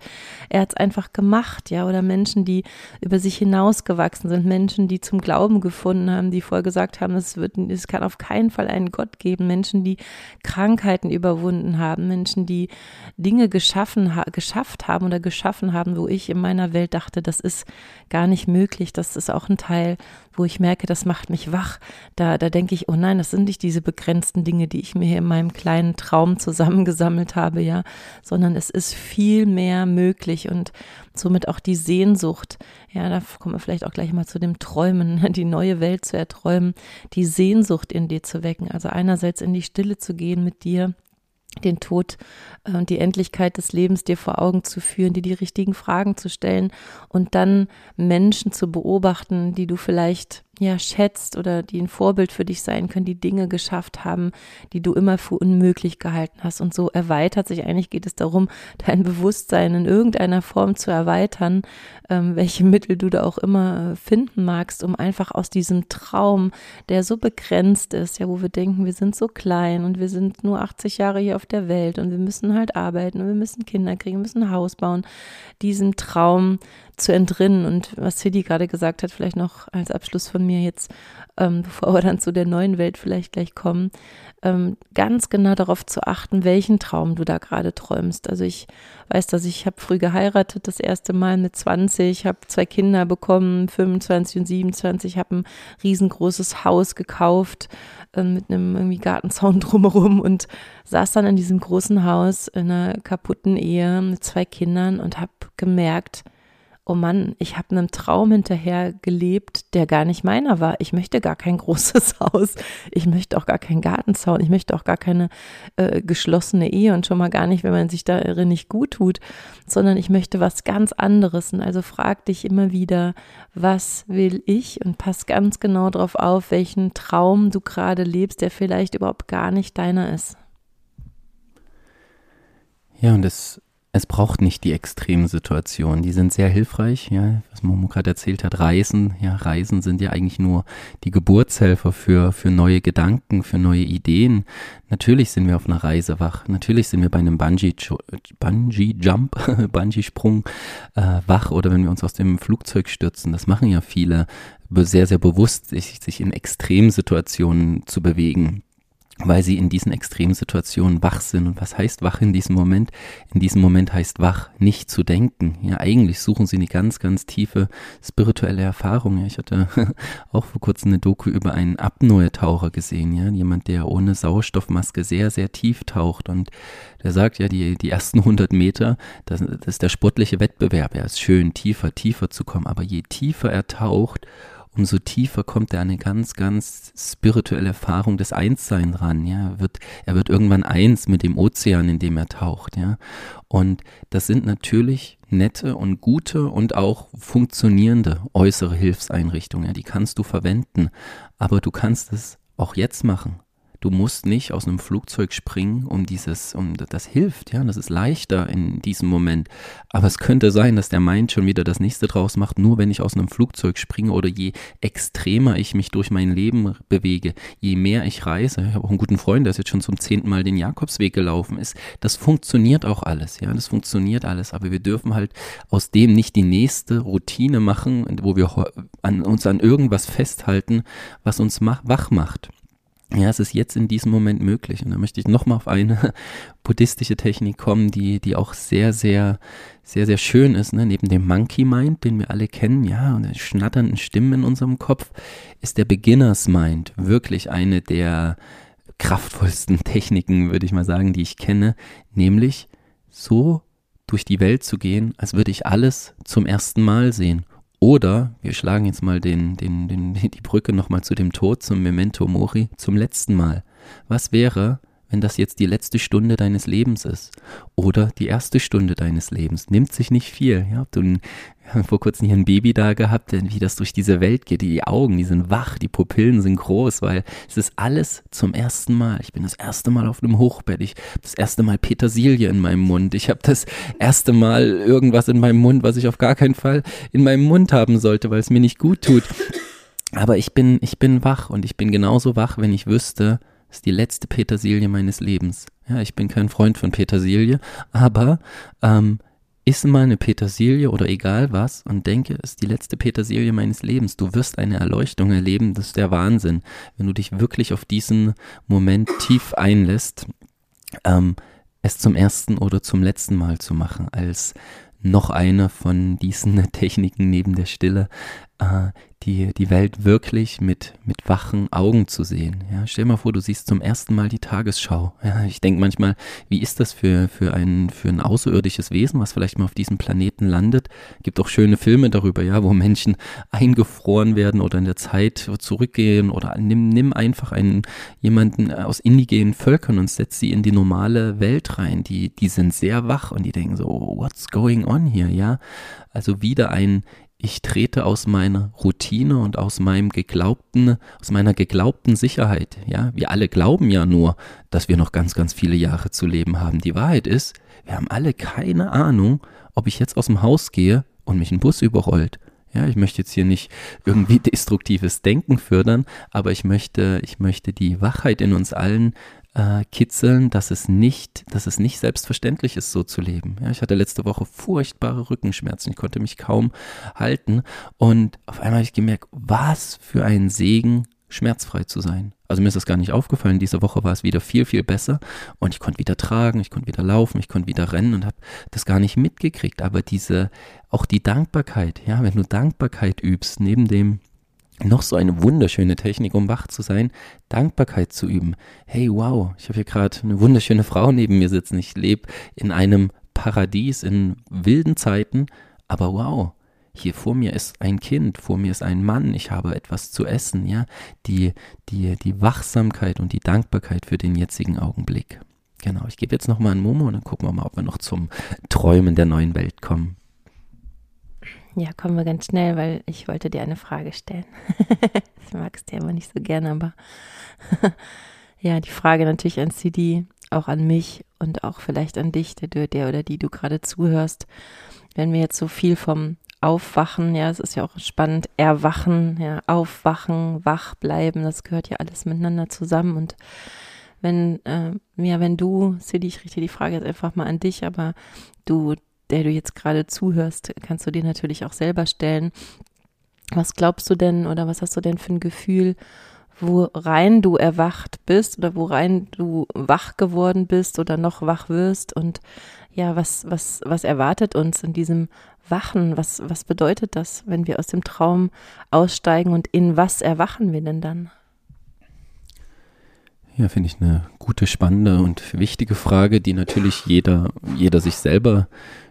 er hat es einfach gemacht, ja, oder Menschen, die über sich hinausgewachsen sind, Menschen, die zum Glauben gefunden haben, die vorher gesagt haben, es wird, es kann auf keinen Fall einen Gott geben, Menschen, die Krankheiten überwunden haben, Menschen, die Dinge geschaffen, ha geschafft haben oder geschaffen haben, wo ich in meiner Welt dachte, das ist gar nicht möglich. Das ist auch ein Teil, wo ich merke, das macht mich wach. Da, da denke ich, oh nein, das sind nicht diese begrenzten Dinge, die ich mir hier in meinem kleinen Traum zusammengesammelt habe, ja, sondern es ist viel mehr möglich und somit auch die Sehnsucht. Ja, da kommen wir vielleicht auch gleich mal zu dem Träumen, die neue Welt zu erträumen, die Sehnsucht in dir zu wecken. Also einerseits in die Stille zu gehen mit dir den Tod äh, und die Endlichkeit des Lebens dir vor Augen zu führen, dir die richtigen Fragen zu stellen und dann Menschen zu beobachten, die du vielleicht ja schätzt oder die ein Vorbild für dich sein können, die Dinge geschafft haben, die du immer für unmöglich gehalten hast. Und so erweitert sich eigentlich geht es darum, dein Bewusstsein in irgendeiner Form zu erweitern, ähm, welche Mittel du da auch immer finden magst, um einfach aus diesem Traum, der so begrenzt ist, ja, wo wir denken, wir sind so klein und wir sind nur 80 Jahre hier auf der Welt und wir müssen halt arbeiten und wir müssen Kinder kriegen, wir müssen ein Haus bauen, diesem Traum zu entrinnen. Und was Sidi gerade gesagt hat, vielleicht noch als Abschluss von mir jetzt, ähm, bevor wir dann zu der neuen Welt vielleicht gleich kommen, ähm, ganz genau darauf zu achten, welchen Traum du da gerade träumst. Also ich weiß, dass ich habe früh geheiratet, das erste Mal mit 20, habe zwei Kinder bekommen, 25 und 27, habe ein riesengroßes Haus gekauft äh, mit einem irgendwie Gartenzaun drumherum und saß dann in diesem großen Haus in einer kaputten Ehe mit zwei Kindern und habe gemerkt, oh Mann, ich habe einem Traum hinterher gelebt, der gar nicht meiner war. Ich möchte gar kein großes Haus, ich möchte auch gar keinen Gartenzaun, ich möchte auch gar keine äh, geschlossene Ehe und schon mal gar nicht, wenn man sich darin nicht gut tut, sondern ich möchte was ganz anderes. Und also frag dich immer wieder, was will ich und pass ganz genau darauf auf, welchen Traum du gerade lebst, der vielleicht überhaupt gar nicht deiner ist. Ja, und das es braucht nicht die extremen Situationen. Die sind sehr hilfreich, ja, was Momo gerade erzählt hat. Reisen, ja, Reisen sind ja eigentlich nur die Geburtshelfer für, für neue Gedanken, für neue Ideen. Natürlich sind wir auf einer Reise wach. Natürlich sind wir bei einem Bungee, Bungee Jump, Bungee Sprung äh, wach oder wenn wir uns aus dem Flugzeug stürzen. Das machen ja viele sehr, sehr bewusst, sich, sich in Extremsituationen zu bewegen weil sie in diesen Extremsituationen wach sind. Und was heißt wach in diesem Moment? In diesem Moment heißt wach, nicht zu denken. Ja, eigentlich suchen sie eine ganz, ganz tiefe spirituelle Erfahrung. Ja, ich hatte auch vor kurzem eine Doku über einen Apnoe-Taucher gesehen. Ja, jemand, der ohne Sauerstoffmaske sehr, sehr tief taucht. Und der sagt ja, die, die ersten 100 Meter, das, das ist der sportliche Wettbewerb. Er ist schön, tiefer, tiefer zu kommen. Aber je tiefer er taucht, umso tiefer kommt er an eine ganz, ganz spirituelle Erfahrung des Einsseins ran, ja. Er wird, er wird irgendwann eins mit dem Ozean, in dem er taucht, ja. Und das sind natürlich nette und gute und auch funktionierende äußere Hilfseinrichtungen, ja. Die kannst du verwenden, aber du kannst es auch jetzt machen. Du musst nicht aus einem Flugzeug springen, um dieses, um das hilft, ja, das ist leichter in diesem Moment. Aber es könnte sein, dass der Mind schon wieder das nächste draus macht, nur wenn ich aus einem Flugzeug springe oder je extremer ich mich durch mein Leben bewege, je mehr ich reise. Ich habe auch einen guten Freund, der ist jetzt schon zum zehnten Mal den Jakobsweg gelaufen ist. Das funktioniert auch alles, ja, das funktioniert alles. Aber wir dürfen halt aus dem nicht die nächste Routine machen, wo wir an, uns an irgendwas festhalten, was uns mach, wach macht. Ja, es ist jetzt in diesem Moment möglich. Und da möchte ich nochmal auf eine buddhistische Technik kommen, die, die auch sehr, sehr, sehr, sehr schön ist. Ne? Neben dem Monkey Mind, den wir alle kennen, ja, und der schnatternden Stimmen in unserem Kopf, ist der Beginners Mind wirklich eine der kraftvollsten Techniken, würde ich mal sagen, die ich kenne. Nämlich so durch die Welt zu gehen, als würde ich alles zum ersten Mal sehen oder wir schlagen jetzt mal den, den, den, die Brücke nochmal zu dem Tod, zum Memento Mori, zum letzten Mal. Was wäre, wenn das jetzt die letzte Stunde deines Lebens ist oder die erste Stunde deines Lebens. Nimmt sich nicht viel. Ja, du wir haben vor kurzem hier ein Baby da gehabt, wie das durch diese Welt geht. Die Augen, die sind wach, die Pupillen sind groß, weil es ist alles zum ersten Mal. Ich bin das erste Mal auf einem Hochbett. Ich habe das erste Mal Petersilie in meinem Mund. Ich habe das erste Mal irgendwas in meinem Mund, was ich auf gar keinen Fall in meinem Mund haben sollte, weil es mir nicht gut tut. Aber ich bin, ich bin wach und ich bin genauso wach, wenn ich wüsste, ist die letzte Petersilie meines Lebens. Ja, ich bin kein Freund von Petersilie, aber ähm, iss mal eine Petersilie oder egal was und denke, es ist die letzte Petersilie meines Lebens. Du wirst eine Erleuchtung erleben, das ist der Wahnsinn. Wenn du dich wirklich auf diesen Moment tief einlässt, ähm, es zum ersten oder zum letzten Mal zu machen, als noch eine von diesen Techniken neben der Stille, äh, die, die Welt wirklich mit, mit wachen Augen zu sehen. Ja, stell dir mal vor, du siehst zum ersten Mal die Tagesschau. Ja, ich denke manchmal, wie ist das für, für, ein, für ein außerirdisches Wesen, was vielleicht mal auf diesem Planeten landet? Gibt auch schöne Filme darüber, ja, wo Menschen eingefroren werden oder in der Zeit zurückgehen oder nimm, nimm einfach einen, jemanden aus indigenen Völkern und setz sie in die normale Welt rein. Die, die sind sehr wach und die denken so, what's going on here, ja? Also wieder ein ich trete aus meiner Routine und aus meinem geglaubten, aus meiner geglaubten Sicherheit. Ja, wir alle glauben ja nur, dass wir noch ganz, ganz viele Jahre zu leben haben. Die Wahrheit ist, wir haben alle keine Ahnung, ob ich jetzt aus dem Haus gehe und mich ein Bus überrollt. Ja, ich möchte jetzt hier nicht irgendwie destruktives Denken fördern, aber ich möchte, ich möchte die Wachheit in uns allen äh, kitzeln, dass es nicht, dass es nicht selbstverständlich ist, so zu leben. Ja, ich hatte letzte Woche furchtbare Rückenschmerzen. Ich konnte mich kaum halten. Und auf einmal habe ich gemerkt, was für ein Segen, schmerzfrei zu sein. Also mir ist das gar nicht aufgefallen. Diese Woche war es wieder viel, viel besser. Und ich konnte wieder tragen, ich konnte wieder laufen, ich konnte wieder rennen und habe das gar nicht mitgekriegt. Aber diese, auch die Dankbarkeit, ja, wenn du Dankbarkeit übst, neben dem noch so eine wunderschöne Technik, um wach zu sein, Dankbarkeit zu üben. Hey, wow, ich habe hier gerade eine wunderschöne Frau neben mir sitzen. Ich lebe in einem Paradies in wilden Zeiten, aber wow, hier vor mir ist ein Kind, vor mir ist ein Mann, ich habe etwas zu essen, ja, die, die, die Wachsamkeit und die Dankbarkeit für den jetzigen Augenblick. Genau, ich gebe jetzt nochmal an Momo und dann gucken wir mal, ob wir noch zum Träumen der neuen Welt kommen. Ja, kommen wir ganz schnell, weil ich wollte dir eine Frage stellen. ich mag es dir immer nicht so gerne, aber ja, die Frage natürlich an CD, auch an mich und auch vielleicht an dich, der, der oder die du gerade zuhörst. Wenn wir jetzt so viel vom Aufwachen, ja, es ist ja auch spannend, erwachen, ja, aufwachen, wach bleiben, das gehört ja alles miteinander zusammen und wenn, äh, ja, wenn du, CD, ich richte die Frage jetzt einfach mal an dich, aber du der du jetzt gerade zuhörst, kannst du dir natürlich auch selber stellen. Was glaubst du denn oder was hast du denn für ein Gefühl, worein du erwacht bist oder worein du wach geworden bist oder noch wach wirst und ja, was, was, was erwartet uns in diesem Wachen? Was, was bedeutet das, wenn wir aus dem Traum aussteigen und in was erwachen wir denn dann? Ja, finde ich eine gute, spannende und wichtige Frage, die natürlich jeder, jeder sich selber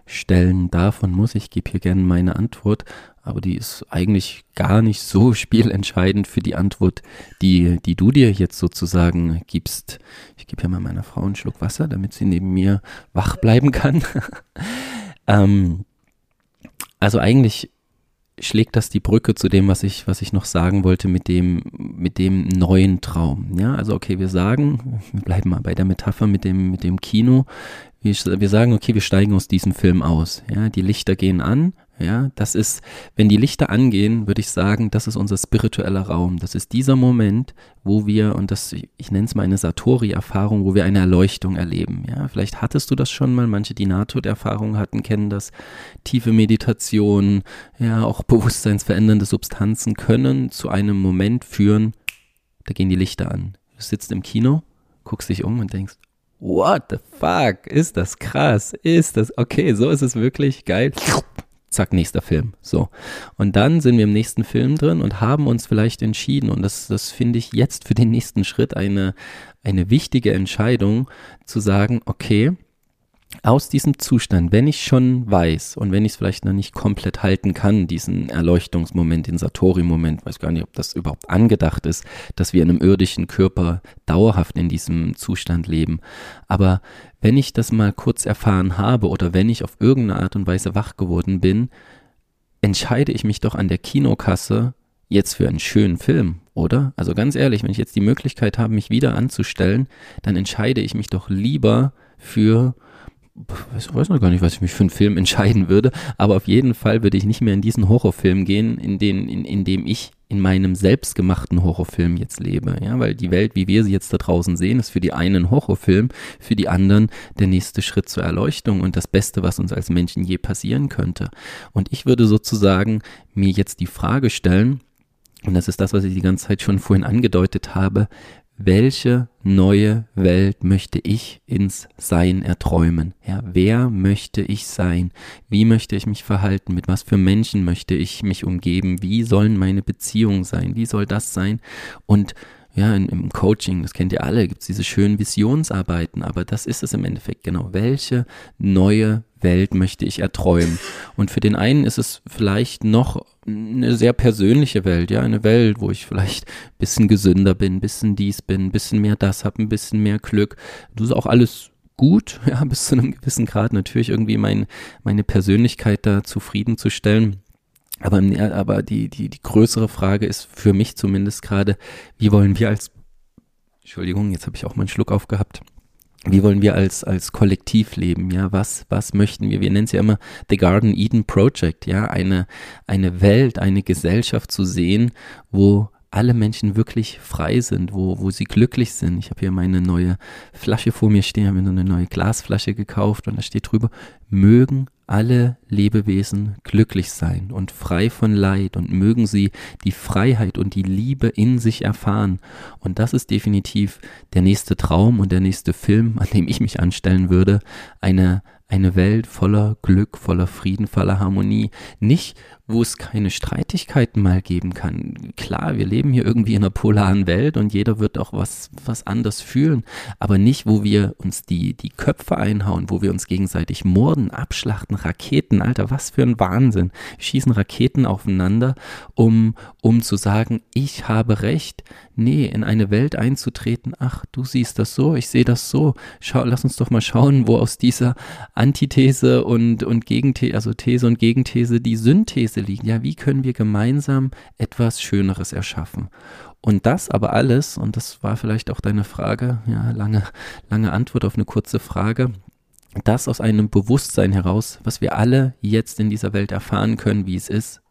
stellen darf und muss. Ich gebe hier gerne meine Antwort, aber die ist eigentlich gar nicht so spielentscheidend für die Antwort, die, die du dir jetzt sozusagen gibst. Ich gebe hier mal meiner Frau einen Schluck Wasser, damit sie neben mir wach bleiben kann. ähm, also eigentlich schlägt das die Brücke zu dem, was ich, was ich noch sagen wollte mit dem, mit dem neuen Traum. Ja, also okay, wir sagen, wir bleiben mal bei der Metapher mit dem, mit dem Kino. Wir, wir sagen, okay, wir steigen aus diesem Film aus. Ja, die Lichter gehen an, ja, das ist, wenn die Lichter angehen, würde ich sagen, das ist unser spiritueller Raum. Das ist dieser Moment, wo wir, und das, ich nenne es mal eine Satori-Erfahrung, wo wir eine Erleuchtung erleben. Ja, vielleicht hattest du das schon mal. Manche, die Nahtoderfahrung hatten, kennen das. Tiefe Meditation, ja, auch bewusstseinsverändernde Substanzen können zu einem Moment führen, da gehen die Lichter an. Du sitzt im Kino, guckst dich um und denkst, what the fuck, ist das krass, ist das, okay, so ist es wirklich geil zack, nächster Film. So. Und dann sind wir im nächsten Film drin und haben uns vielleicht entschieden, und das, das finde ich jetzt für den nächsten Schritt eine, eine wichtige Entscheidung, zu sagen, okay, aus diesem Zustand, wenn ich schon weiß und wenn ich es vielleicht noch nicht komplett halten kann, diesen Erleuchtungsmoment, den Satori-Moment, weiß gar nicht, ob das überhaupt angedacht ist, dass wir in einem irdischen Körper dauerhaft in diesem Zustand leben. Aber wenn ich das mal kurz erfahren habe oder wenn ich auf irgendeine Art und Weise wach geworden bin, entscheide ich mich doch an der Kinokasse jetzt für einen schönen Film, oder? Also ganz ehrlich, wenn ich jetzt die Möglichkeit habe, mich wieder anzustellen, dann entscheide ich mich doch lieber für ich weiß noch gar nicht, was ich mich für einen Film entscheiden würde, aber auf jeden Fall würde ich nicht mehr in diesen Horrorfilm gehen, in, den, in, in dem ich in meinem selbstgemachten Horrorfilm jetzt lebe. Ja, weil die Welt, wie wir sie jetzt da draußen sehen, ist für die einen Horrorfilm, für die anderen der nächste Schritt zur Erleuchtung und das Beste, was uns als Menschen je passieren könnte. Und ich würde sozusagen mir jetzt die Frage stellen, und das ist das, was ich die ganze Zeit schon vorhin angedeutet habe, welche neue Welt möchte ich ins Sein erträumen? Ja, wer möchte ich sein? Wie möchte ich mich verhalten? Mit was für Menschen möchte ich mich umgeben? Wie sollen meine Beziehungen sein? Wie soll das sein? Und ja, in, im Coaching, das kennt ihr alle, gibt es diese schönen Visionsarbeiten, aber das ist es im Endeffekt genau. Welche neue Welt möchte ich erträumen? Und für den einen ist es vielleicht noch eine sehr persönliche Welt, ja, eine Welt, wo ich vielleicht ein bisschen gesünder bin, ein bisschen dies bin, ein bisschen mehr das habe, ein bisschen mehr Glück. Das ist auch alles gut, ja, bis zu einem gewissen Grad natürlich irgendwie mein, meine Persönlichkeit da zufriedenzustellen. Aber, aber die, die, die größere Frage ist für mich zumindest gerade, wie wollen wir als, Entschuldigung, jetzt habe ich auch mal einen Schluck aufgehabt. Wie wollen wir als, als Kollektiv leben? Ja, was, was möchten wir? Wir nennen es ja immer The Garden Eden Project, ja, eine, eine Welt, eine Gesellschaft zu sehen, wo alle Menschen wirklich frei sind, wo, wo sie glücklich sind. Ich habe hier meine neue Flasche vor mir stehen, habe mir so eine neue Glasflasche gekauft und da steht drüber, mögen alle Lebewesen glücklich sein und frei von Leid und mögen sie die Freiheit und die Liebe in sich erfahren. Und das ist definitiv der nächste Traum und der nächste Film, an dem ich mich anstellen würde. Eine, eine Welt voller Glück, voller Frieden, voller Harmonie. Nicht, wo es keine Streitigkeiten mal geben kann. Klar, wir leben hier irgendwie in einer polaren Welt und jeder wird auch was, was anders fühlen, aber nicht, wo wir uns die, die Köpfe einhauen, wo wir uns gegenseitig morden, abschlachten, Raketen, Alter, was für ein Wahnsinn. Wir schießen Raketen aufeinander, um, um zu sagen, ich habe recht. Nee, in eine Welt einzutreten, ach, du siehst das so, ich sehe das so. Schau, lass uns doch mal schauen, wo aus dieser Antithese und, und Gegenthese, also These und Gegenthese die Synthese liegen. Ja, wie können wir gemeinsam etwas Schöneres erschaffen? Und das aber alles, und das war vielleicht auch deine Frage, ja, lange, lange Antwort auf eine kurze Frage, das aus einem Bewusstsein heraus, was wir alle jetzt in dieser Welt erfahren können, wie es ist,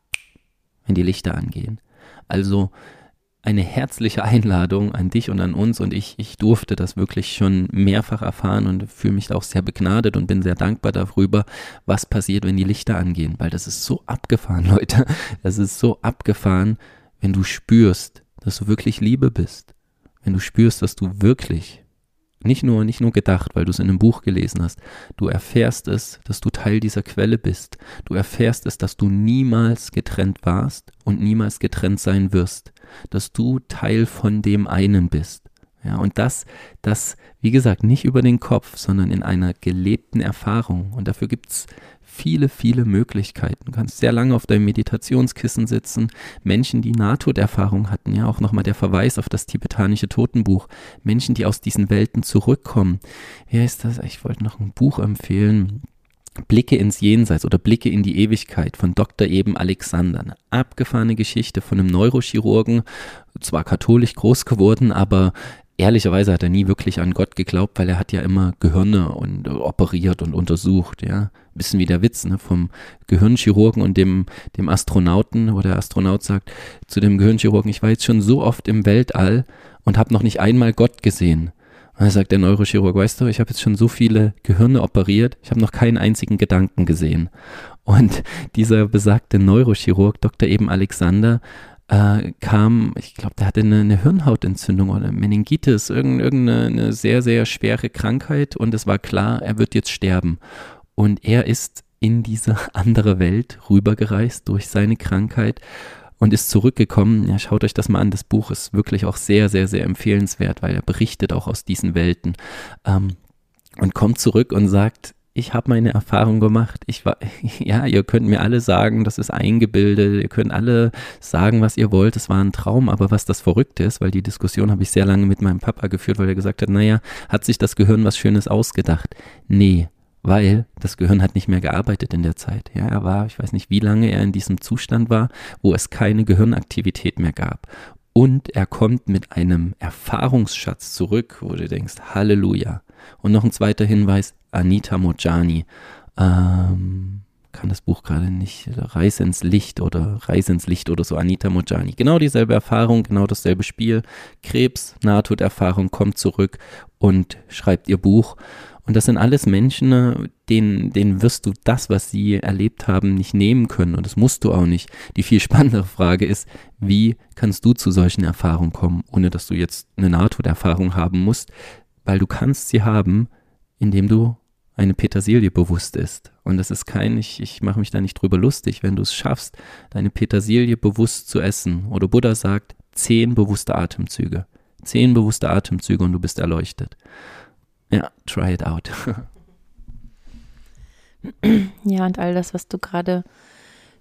wenn die Lichter angehen. Also eine herzliche Einladung an dich und an uns und ich, ich durfte das wirklich schon mehrfach erfahren und fühle mich auch sehr begnadet und bin sehr dankbar darüber, was passiert, wenn die Lichter angehen, weil das ist so abgefahren, Leute. Das ist so abgefahren, wenn du spürst, dass du wirklich Liebe bist. Wenn du spürst, dass du wirklich nicht nur, nicht nur gedacht, weil du es in einem Buch gelesen hast. Du erfährst es, dass du Teil dieser Quelle bist. Du erfährst es, dass du niemals getrennt warst und niemals getrennt sein wirst. Dass du Teil von dem einen bist. Ja, und das, das, wie gesagt, nicht über den Kopf, sondern in einer gelebten Erfahrung. Und dafür gibt's viele, viele Möglichkeiten. Du kannst sehr lange auf deinem Meditationskissen sitzen. Menschen, die Nahtoderfahrung hatten, ja, auch nochmal der Verweis auf das tibetanische Totenbuch. Menschen, die aus diesen Welten zurückkommen. Wer ist das? Ich wollte noch ein Buch empfehlen. Blicke ins Jenseits oder Blicke in die Ewigkeit von Dr. Eben Alexander. Eine abgefahrene Geschichte von einem Neurochirurgen, zwar katholisch groß geworden, aber ehrlicherweise hat er nie wirklich an Gott geglaubt, weil er hat ja immer Gehirne und äh, operiert und untersucht, ja. Bisschen wie der Witz, ne, vom Gehirnchirurgen und dem, dem Astronauten, wo der Astronaut sagt zu dem Gehirnchirurgen, ich war jetzt schon so oft im Weltall und habe noch nicht einmal Gott gesehen. Dann sagt der Neurochirurg, weißt du, ich habe jetzt schon so viele Gehirne operiert, ich habe noch keinen einzigen Gedanken gesehen. Und dieser besagte Neurochirurg, Dr. Eben Alexander, äh, kam, ich glaube, der hatte eine, eine, Hirnhautentzündung oder Meningitis, irgendeine sehr, sehr schwere Krankheit und es war klar, er wird jetzt sterben. Und er ist in diese andere Welt rübergereist durch seine Krankheit und ist zurückgekommen. Ja, schaut euch das mal an. Das Buch ist wirklich auch sehr, sehr, sehr empfehlenswert, weil er berichtet auch aus diesen Welten ähm, und kommt zurück und sagt, ich habe meine Erfahrung gemacht. Ich war, ja, ihr könnt mir alle sagen, das ist eingebildet. Ihr könnt alle sagen, was ihr wollt. Es war ein Traum. Aber was das Verrückte ist, weil die Diskussion habe ich sehr lange mit meinem Papa geführt, weil er gesagt hat, naja, hat sich das Gehirn was Schönes ausgedacht? Nee, weil das Gehirn hat nicht mehr gearbeitet in der Zeit. Ja, er war, ich weiß nicht, wie lange er in diesem Zustand war, wo es keine Gehirnaktivität mehr gab. Und er kommt mit einem Erfahrungsschatz zurück, wo du denkst, Halleluja. Und noch ein zweiter Hinweis, Anita Mojani. Ähm, kann das Buch gerade nicht, Reise ins Licht oder Reise ins Licht oder so, Anita Mojani. Genau dieselbe Erfahrung, genau dasselbe Spiel. Krebs, Nahtoderfahrung, kommt zurück und schreibt ihr Buch. Und das sind alles Menschen, äh, denen, denen wirst du das, was sie erlebt haben, nicht nehmen können. Und das musst du auch nicht. Die viel spannendere Frage ist, wie kannst du zu solchen Erfahrungen kommen, ohne dass du jetzt eine Nahtoderfahrung haben musst? Weil du kannst sie haben, indem du eine Petersilie bewusst ist. Und das ist kein, ich, ich mache mich da nicht drüber lustig, wenn du es schaffst, deine Petersilie bewusst zu essen. Oder Buddha sagt, zehn bewusste Atemzüge. Zehn bewusste Atemzüge und du bist erleuchtet. Ja, try it out. ja, und all das, was du gerade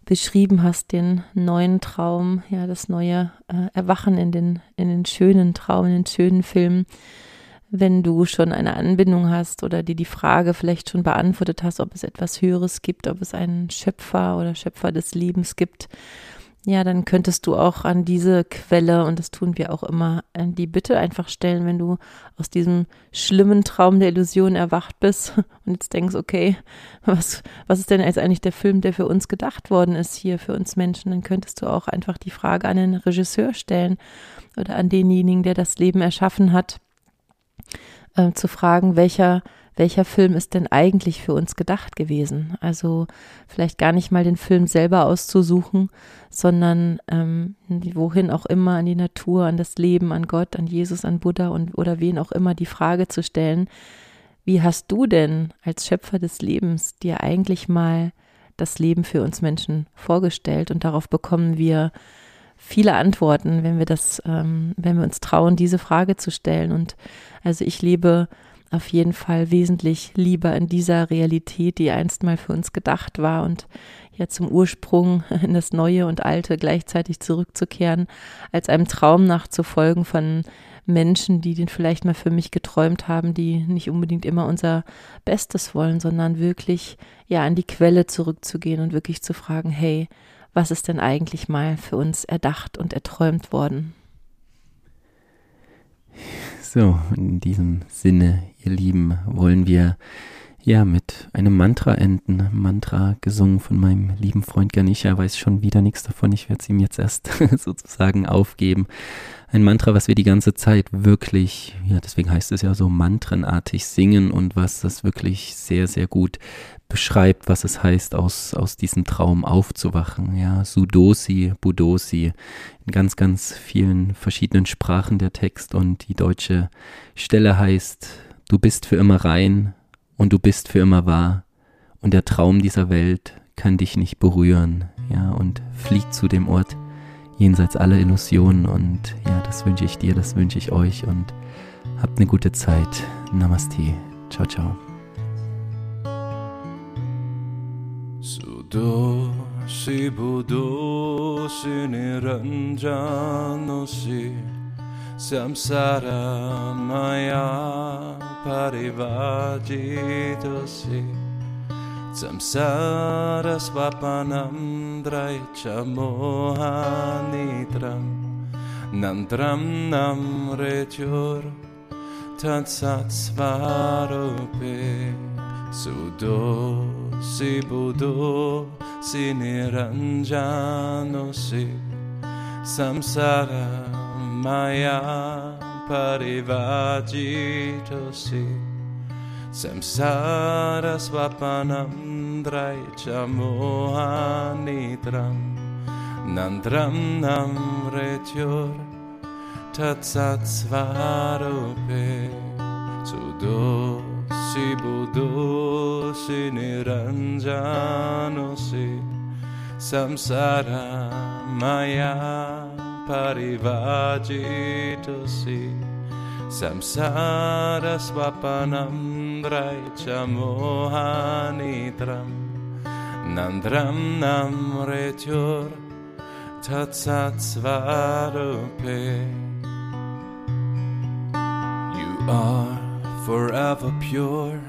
beschrieben hast, den neuen Traum, ja, das neue äh, Erwachen in den, in den schönen Traum, in den schönen Film, wenn du schon eine Anbindung hast oder dir die Frage vielleicht schon beantwortet hast, ob es etwas Höheres gibt, ob es einen Schöpfer oder Schöpfer des Lebens gibt, ja, dann könntest du auch an diese Quelle, und das tun wir auch immer, äh, die Bitte einfach stellen, wenn du aus diesem schlimmen Traum der Illusion erwacht bist und jetzt denkst, okay, was, was ist denn jetzt eigentlich der Film, der für uns gedacht worden ist, hier für uns Menschen, dann könntest du auch einfach die Frage an den Regisseur stellen oder an denjenigen, der das Leben erschaffen hat, äh, zu fragen, welcher welcher Film ist denn eigentlich für uns gedacht gewesen? Also vielleicht gar nicht mal den Film selber auszusuchen, sondern ähm, wohin auch immer, an die Natur, an das Leben, an Gott, an Jesus, an Buddha und oder wen auch immer die Frage zu stellen, wie hast du denn als Schöpfer des Lebens dir eigentlich mal das Leben für uns Menschen vorgestellt? Und darauf bekommen wir viele Antworten, wenn wir das, ähm, wenn wir uns trauen, diese Frage zu stellen. Und also ich lebe auf jeden Fall wesentlich lieber in dieser Realität, die einst mal für uns gedacht war und ja zum Ursprung in das Neue und Alte gleichzeitig zurückzukehren, als einem Traum nachzufolgen von Menschen, die den vielleicht mal für mich geträumt haben, die nicht unbedingt immer unser Bestes wollen, sondern wirklich ja an die Quelle zurückzugehen und wirklich zu fragen, hey, was ist denn eigentlich mal für uns erdacht und erträumt worden? So, in diesem Sinne, ihr Lieben, wollen wir ja mit einem Mantra enden. Mantra gesungen von meinem lieben Freund Ganesha, weiß schon wieder nichts davon. Ich werde es ihm jetzt erst sozusagen aufgeben ein Mantra, was wir die ganze Zeit wirklich, ja, deswegen heißt es ja so mantrenartig singen und was das wirklich sehr, sehr gut beschreibt, was es heißt, aus, aus diesem Traum aufzuwachen. Ja, Sudosi, Budosi, in ganz, ganz vielen verschiedenen Sprachen der Text und die deutsche Stelle heißt, du bist für immer rein und du bist für immer wahr und der Traum dieser Welt kann dich nicht berühren, ja, und flieg zu dem Ort, jenseits aller Illusionen. Und ja, das wünsche ich dir, das wünsche ich euch und habt eine gute Zeit. Namaste. Ciao, ciao. Sudoshi budoshi niranjanoshi samsara maya parivajitoshi Samsara swapanam draicha mohanitram Nandram nam retyur tatsat svarupe Sudo si budo si niranjano si Samsara maya parivajitosi samsara swapanam draicha mohanitram nandram nam retyor tatsat svarupe sudosi niranjano si samsara maya parivajito si. Samsara swapanam draicha mohanitram Nandram nam retyur tatsat svarupe You are forever pure,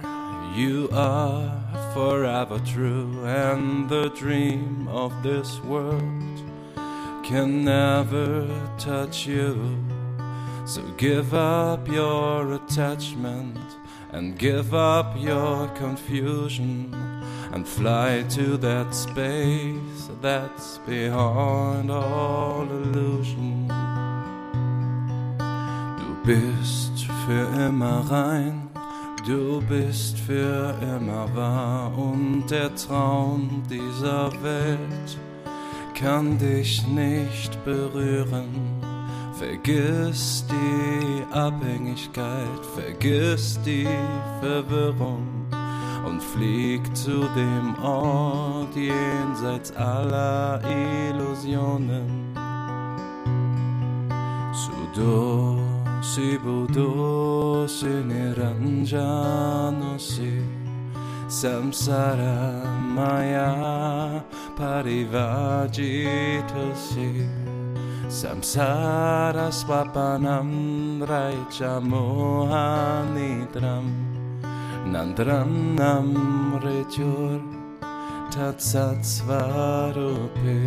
you are forever true, and the dream of this world can never touch you. So give up your attachment and give up your confusion and fly to that space that's beyond all illusion. Du bist für immer rein, du bist für immer wahr und der Traum dieser Welt kann dich nicht berühren. Vergiss die Abhängigkeit, vergiss die Verwirrung und flieg zu dem Ort jenseits aller Illusionen. Sudo si buddho si niranjano si samsara maya parivajito si samsara swapanam raicha mohanitram nandram nam tatsat svarupe